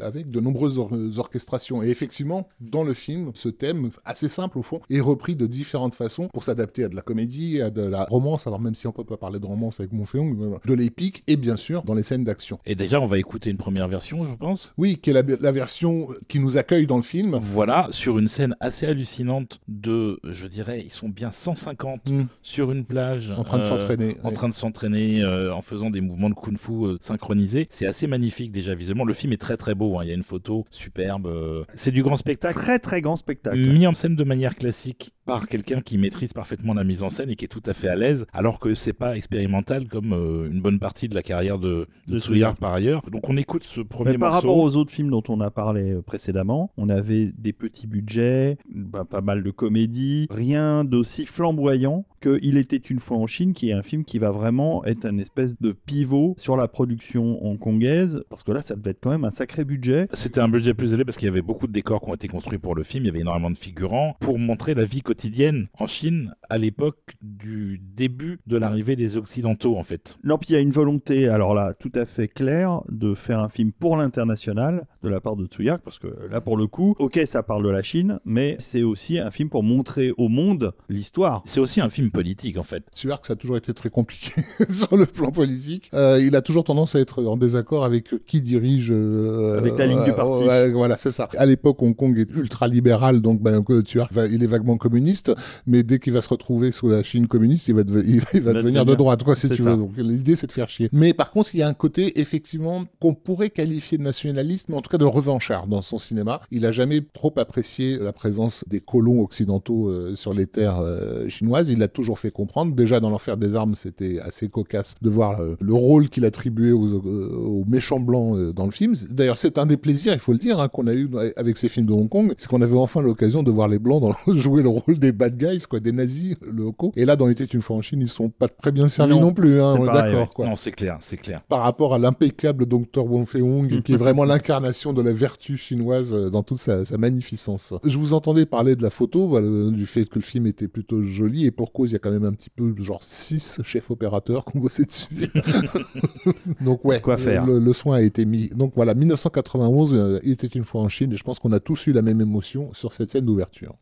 avec de nombreuses or- orchestrations. Et effectivement, dans le film, ce thème, assez simple au fond, est repris de différentes façons pour s'adapter à de la comédie, à de la romance, alors même si on peut pas parler de romance avec mon féon, de l'épique, et bien sûr dans les scènes d'action. Et déjà, on va écouter une première version, je pense. Oui, qui est la, la version qui nous accueille dans le film. Voilà, sur une scène assez hallucinante de, je dirais, ils sont bien 150 Mm. sur une plage. En train de euh, s'entraîner. En ouais. train de s'entraîner, euh, en faisant des mouvements de kung-fu euh, synchronisés. C'est assez magnifique déjà visuellement. Le film est très très beau. hein. Il y a une photo superbe. euh. C'est du grand spectacle. Très très grand spectacle. Mis en scène de manière classique par quelqu'un qui maîtrise parfaitement la mise en scène et qui est tout à fait à l'aise, alors que c'est pas expérimental comme euh, une bonne partie de la carrière de, de, Hark par ailleurs. Donc on écoute ce premier Mais par morceau. rapport aux autres films dont on a parlé euh, précédemment, on avait des petits budgets, bah, pas mal de comédies, rien d'aussi flamboyant que Il était une fois en Chine, qui est un film qui va vraiment être un espèce de pivot sur la production hongkongaise, parce que là, ça devait être quand même un sacré budget. C'était un budget plus élevé parce qu'il y avait beaucoup de décors qui ont été construits pour le film, il y avait énormément de figurants pour montrer la vie quotidienne en Chine à l'époque du début de l'arrivée des Occidentaux en fait. Non, puis il y a une volonté, alors là, tout à fait claire, de faire un film pour l'international de la part de Tsuyak, parce que là, pour le coup, ok, ça parle de la Chine, mais c'est aussi un film pour montrer au monde l'histoire. C'est aussi un film politique en fait. Suark, ça a toujours été très compliqué sur le plan politique. Euh, il a toujours tendance à être en désaccord avec qui dirige. euh, Avec la ligne du euh, parti. voilà, c'est ça. À l'époque, Hong Kong est ultra libéral, donc ben, va- il est vaguement communiste, mais dès qu'il va se retrouver sous la Chine communiste, il va, deve- il va Il va devenir de droite, quoi, si tu ça. veux. Donc l'idée, c'est de faire chier. Mais par contre, il y a un côté effectivement qu'on pourrait qualifier de nationaliste, mais en tout cas de revanchard dans son cinéma. Il a jamais trop apprécié la présence des colons occidentaux euh, sur les terres euh, chinoises. Il l'a toujours fait comprendre. Déjà dans l'enfer des armes, c'était assez cocasse de voir euh, le rôle qu'il attribuait aux, aux méchants blancs dans le film. D'ailleurs, c'est un des plaisirs, il faut le dire, hein, qu'on a eu avec ces films de Hong Kong, c'est qu'on avait enfin l'occasion de voir les blancs dans, jouer le rôle des bad guys, quoi, des nazis locaux. Et là, dans était une fois en Chine, ils sont pas très bien servis non, Non, plus, hein, on est pareil, d'accord, ouais. quoi Non, c'est clair, c'est clair. par rapport à l'impeccable Dr Wong Fei-hung, qui est vraiment l'incarnation de la vertu chinoise euh, dans toute sa, sa magnificence. Je vous entendais parler de la photo, voilà, du fait que le film était plutôt joli, et pour cause, il y a quand même un petit peu, genre, six chefs opérateurs qui ont bossé dessus. Donc ouais, Quoi faire. Le, le soin a été mis. Donc voilà, 1991, euh, il était une fois en Chine, et je pense qu'on a tous eu la même émotion sur cette scène d'ouverture.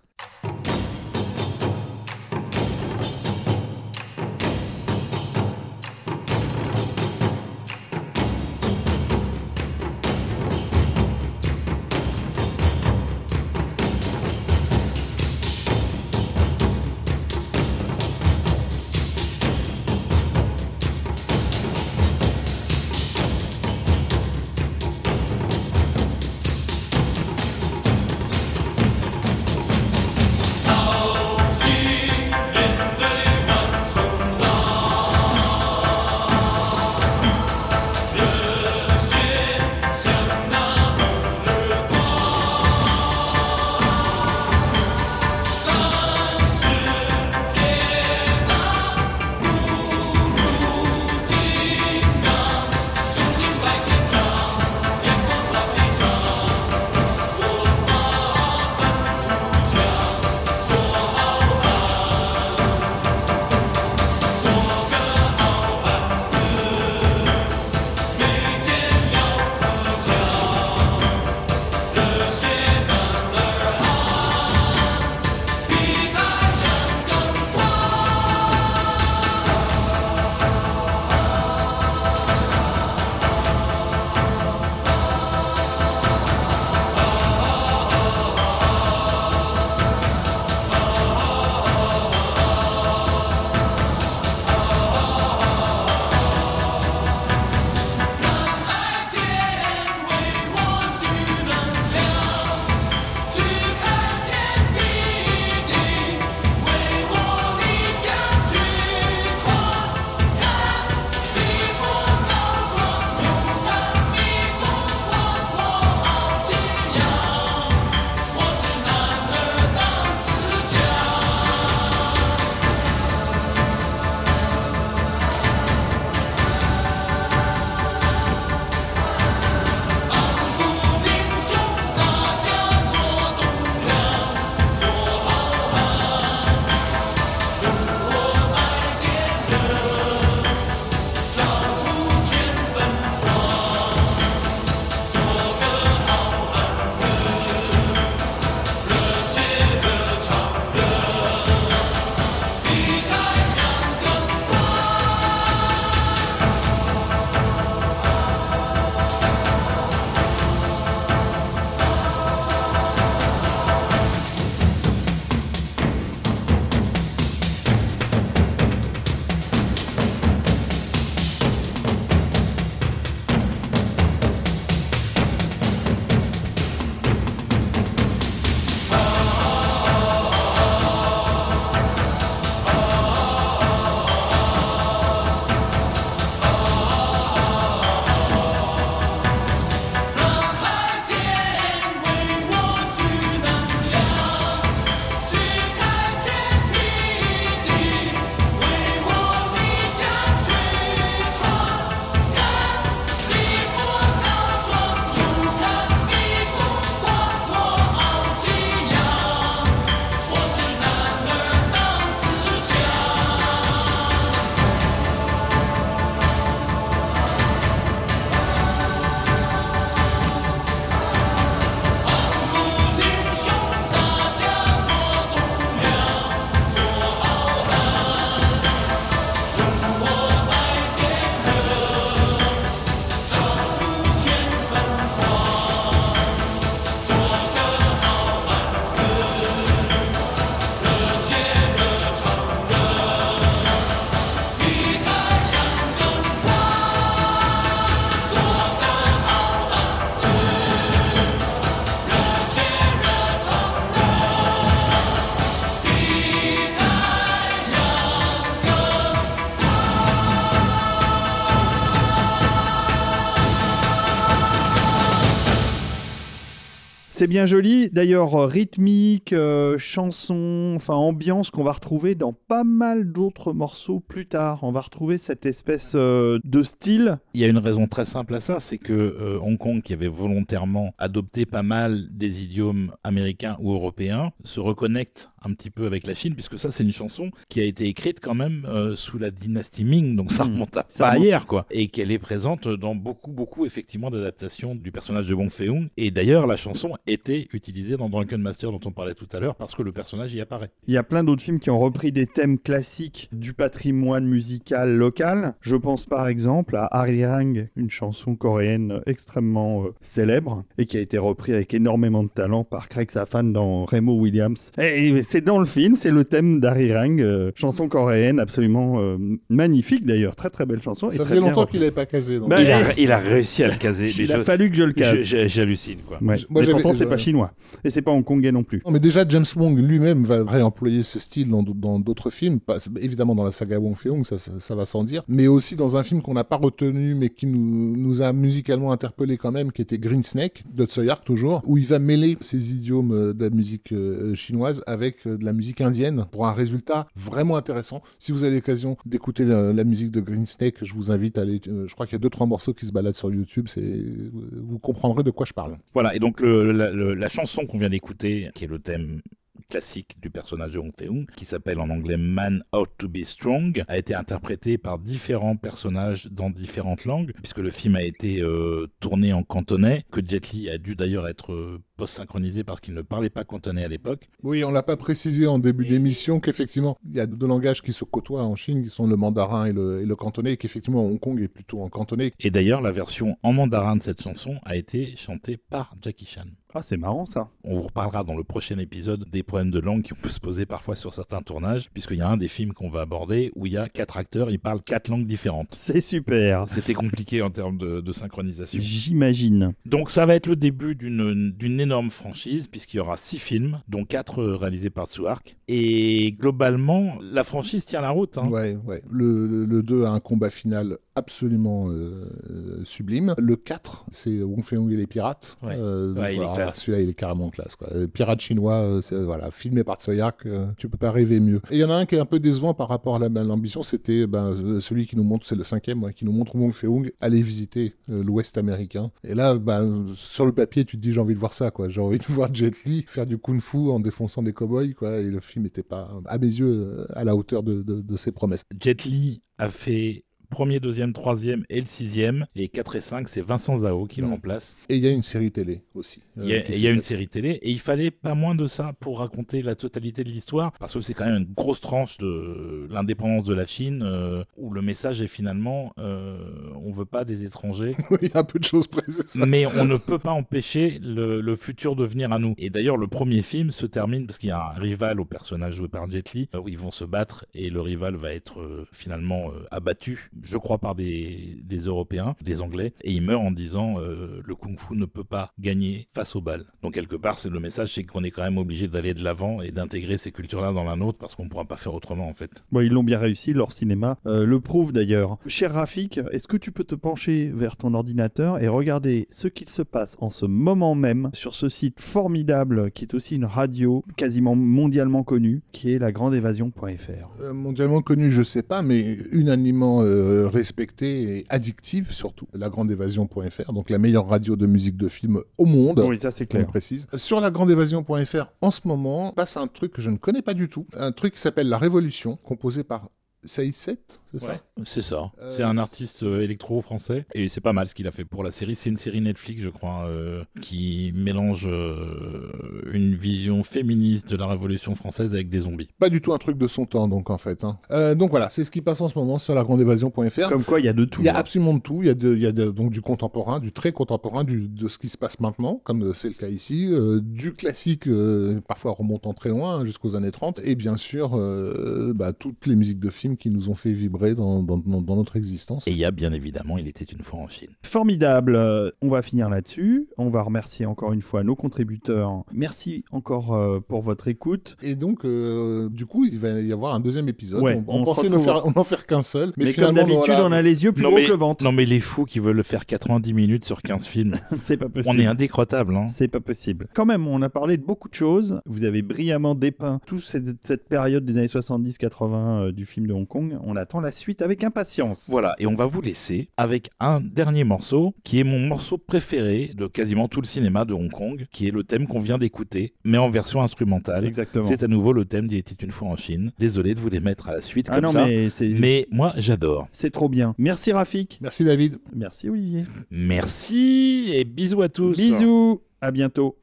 C'est bien joli. D'ailleurs, euh, rythmique, euh, chanson, enfin ambiance qu'on va retrouver dans pas mal d'autres morceaux plus tard. On va retrouver cette espèce euh, de style. Il y a une raison très simple à ça, c'est que Hong Kong, qui avait volontairement adopté pas mal des idiomes américains ou européens, se reconnecte un petit peu avec la Chine, puisque ça, c'est une chanson qui a été écrite quand même euh, sous la dynastie Ming, donc ça Mmh. remonte à Ça pas remonte. hier, quoi. Et qu'elle est présente dans beaucoup, beaucoup, effectivement, d'adaptations du personnage de Wong Fei-hung. Et d'ailleurs, la chanson était utilisée dans Drunken Master, dont on parlait tout à l'heure, parce que le personnage y apparaît. Il y a plein d'autres films qui ont repris des thèmes classiques du patrimoine musical local. Je pense par exemple à Arirang, une chanson coréenne extrêmement euh, célèbre et qui a été repris avec énormément de talent par Craig Safan dans Remo Williams. Et c'est dans le film, c'est le thème d'Arirang, euh, chanson coréenne absolument euh, magnifique d'ailleurs, très très belle chanson. et Ça très faisait longtemps qu'il n'avait pas casé. donc. Bah, il, a, eh, il a réussi à le caser. Il a fallu que je le je- J'hallucine, quoi. Ouais. Moi, Mais pourtant, c'est euh, pas chinois. Et c'est pas hongkongais non plus. Non, mais déjà, James Wong lui-même va réemployer ce style dans d'autres films, pas- évidemment dans la saga Wong Fei-hung, ça, ça, ça va sans dire, mais aussi dans un film qu'on n'a pas retenu, mais qui nous, nous a musicalement interpellé quand même, qui était Green Snake, de Tsoyak toujours, où il va mêler ces idiomes euh, de la musique euh, chinoise avec euh, de la musique indienne, pour un résultat vraiment intéressant. Si vous avez l'occasion d'écouter la, musique de Green Snake, je vous invite à aller, euh, je crois qu'il y a deux, trois morceaux qui se baladent sur YouTube, c'est, vous comprendrez de quoi je parle. Voilà, et donc la chanson qu'on vient d'écouter, qui est le thème classique du personnage de Hong Fei-hung, qui s'appelle en anglais Man Ought to Be Strong, a été interprété par différents personnages dans différentes langues, puisque le film a été euh, tourné en cantonais, que Jet Li a dû d'ailleurs être euh, post-synchronisé parce qu'il ne parlait pas cantonais à l'époque. Oui, on l'a pas précisé en début d'émission qu'effectivement, il y a deux langages qui se côtoient en Chine, qui sont le mandarin et le, et le cantonais, et qu'effectivement, Hong Kong est plutôt en cantonais. Et d'ailleurs, la version en mandarin de cette chanson a été chantée par Jackie Chan. Ah, c'est marrant ça. On vous reparlera dans le prochain épisode des problèmes de langue qui peut se poser parfois sur certains tournages, puisqu'il y a un des films qu'on va aborder où il y a quatre acteurs, ils parlent quatre langues différentes. C'est super. C'était compliqué en termes de, de synchronisation. J'imagine. Donc ça va être le début d'une d'une énorme franchise, puisqu'il y aura six films, dont quatre euh, réalisés par Tsuark. Et globalement, la franchise tient la route. hein. Ouais, ouais. Le, le, le 2 a un combat final absolument euh, euh, sublime. Le 4, c'est Wong Fei-hung et les pirates. Ouais. Euh, Ouais, il est voilà. Celui-là, il est carrément classe. Quoi. Pirate chinois, euh, c'est, voilà, filmé par Tsoyak, euh, tu peux pas rêver mieux. Et il y en a un qui est un peu décevant par rapport à la- à l'ambition, c'était ben, euh, celui qui nous montre, c'est le cinquième, ouais, qui nous montre Wong Fei-hung aller visiter euh, l'Ouest américain. Et là, ben, sur le papier, tu te dis j'ai envie de voir ça, quoi. J'ai envie de voir Jet Li faire du kung-fu en défonçant des cow-boys, quoi. Et le film n'était pas, à mes yeux, à la hauteur de, de- de ses promesses. Jet Li a fait premier, deuxième, troisième et le sixième. Et 4 et 5, c'est Vincent Zhao qui le Mm. remplace. Et il y a une série télé aussi. euh, Il y a, y une série télé et il fallait pas moins de ça pour raconter la totalité de l'histoire parce que c'est quand même une grosse tranche de l'indépendance de la Chine euh, où le message est finalement euh, on veut pas des étrangers il y a un peu de choses ça. mais on ne peut pas empêcher le, le futur de venir à nous. Et d'ailleurs le premier film se termine parce qu'il y a un rival au personnage joué par Jet Li où ils vont se battre et le rival va être finalement abattu je crois par des, des Européens, des Anglais et il meurt en disant euh, le kung-fu ne peut pas gagner face aux balles. Donc quelque part, c'est le message, c'est qu'on est quand même obligé d'aller de l'avant et d'intégrer ces cultures-là dans la nôtre parce qu'on ne pourra pas faire autrement en fait. Bon, ils l'ont bien réussi, leur cinéma euh, le prouve d'ailleurs. Cher Rafik, est-ce que tu peux te pencher vers ton ordinateur et regarder ce qu'il se passe en ce moment même sur ce site formidable qui est aussi une radio quasiment mondialement connue, qui est lagrandeévasion.fr Euh, mondialement connu, je sais pas, mais unanimement euh, respecté et addictive surtout. Lagrandeévasion.fr, donc la meilleure radio de musique de film au monde. Oui, ça c'est on clair. précise. Sur lagrandeévasion.fr, en ce moment, passe un truc que je ne connais pas du tout. Un truc qui s'appelle La Révolution, composé par Saïd Set, c'est ça C'est ça. Euh, c'est un artiste euh, électro-français et c'est pas mal ce qu'il a fait pour la série. C'est une série Netflix, je crois, euh, qui mélange euh, une vision féministe de la Révolution française avec des zombies. Pas du tout un truc de son temps, donc en fait. hein. Euh, donc voilà, c'est ce qui passe en ce moment sur lagrandeévasion.fr. Comme quoi, il y a de tout. Il y a hein. absolument de tout. Il y a, de, il y a de- donc du contemporain, du très contemporain, du, de ce qui se passe maintenant, comme c'est le cas ici, euh, du classique, euh, parfois remontant très loin, hein, jusqu'aux années 30, et bien sûr, euh, bah, toutes les musiques de films films qui nous ont fait vibrer dans, dans, dans- dans notre existence. Et il y a bien évidemment, il était une fois en Chine. Formidable. Euh, On va finir là-dessus. On va remercier encore une fois nos contributeurs. Merci encore euh, pour votre écoute. Et donc, euh, du coup, il va y avoir un deuxième épisode. Ouais, on, on on se pensait faire, n'en faire qu'un seul. Mais, Mais, comme finalement, d'habitude, voilà. on a les yeux plus Non, gros mais- que le ventre. Non mais les fous qui veulent faire 90 minutes sur 15 films, C'est pas possible. on est indécrottable. Hein. C'est pas possible. Quand même, on a parlé de beaucoup de choses. Vous avez brillamment dépeint toute cette, cette période des années 70-80 euh, du film de Hong Kong. On attend la suite avec impatience. Voilà, et on va vous laisser avec un dernier morceau qui est mon morceau préféré de quasiment tout le cinéma de Hong Kong, qui est le thème qu'on vient d'écouter, mais en version instrumentale. Exactement. C'est à nouveau le thème d'Il était une fois en Chine. Désolé de vous les mettre à la suite Ah comme non, ça, mais mais moi j'adore. c'est trop bien. Merci Rafik. Merci David. Merci Olivier. Merci et bisous à tous. Bisous. À bientôt.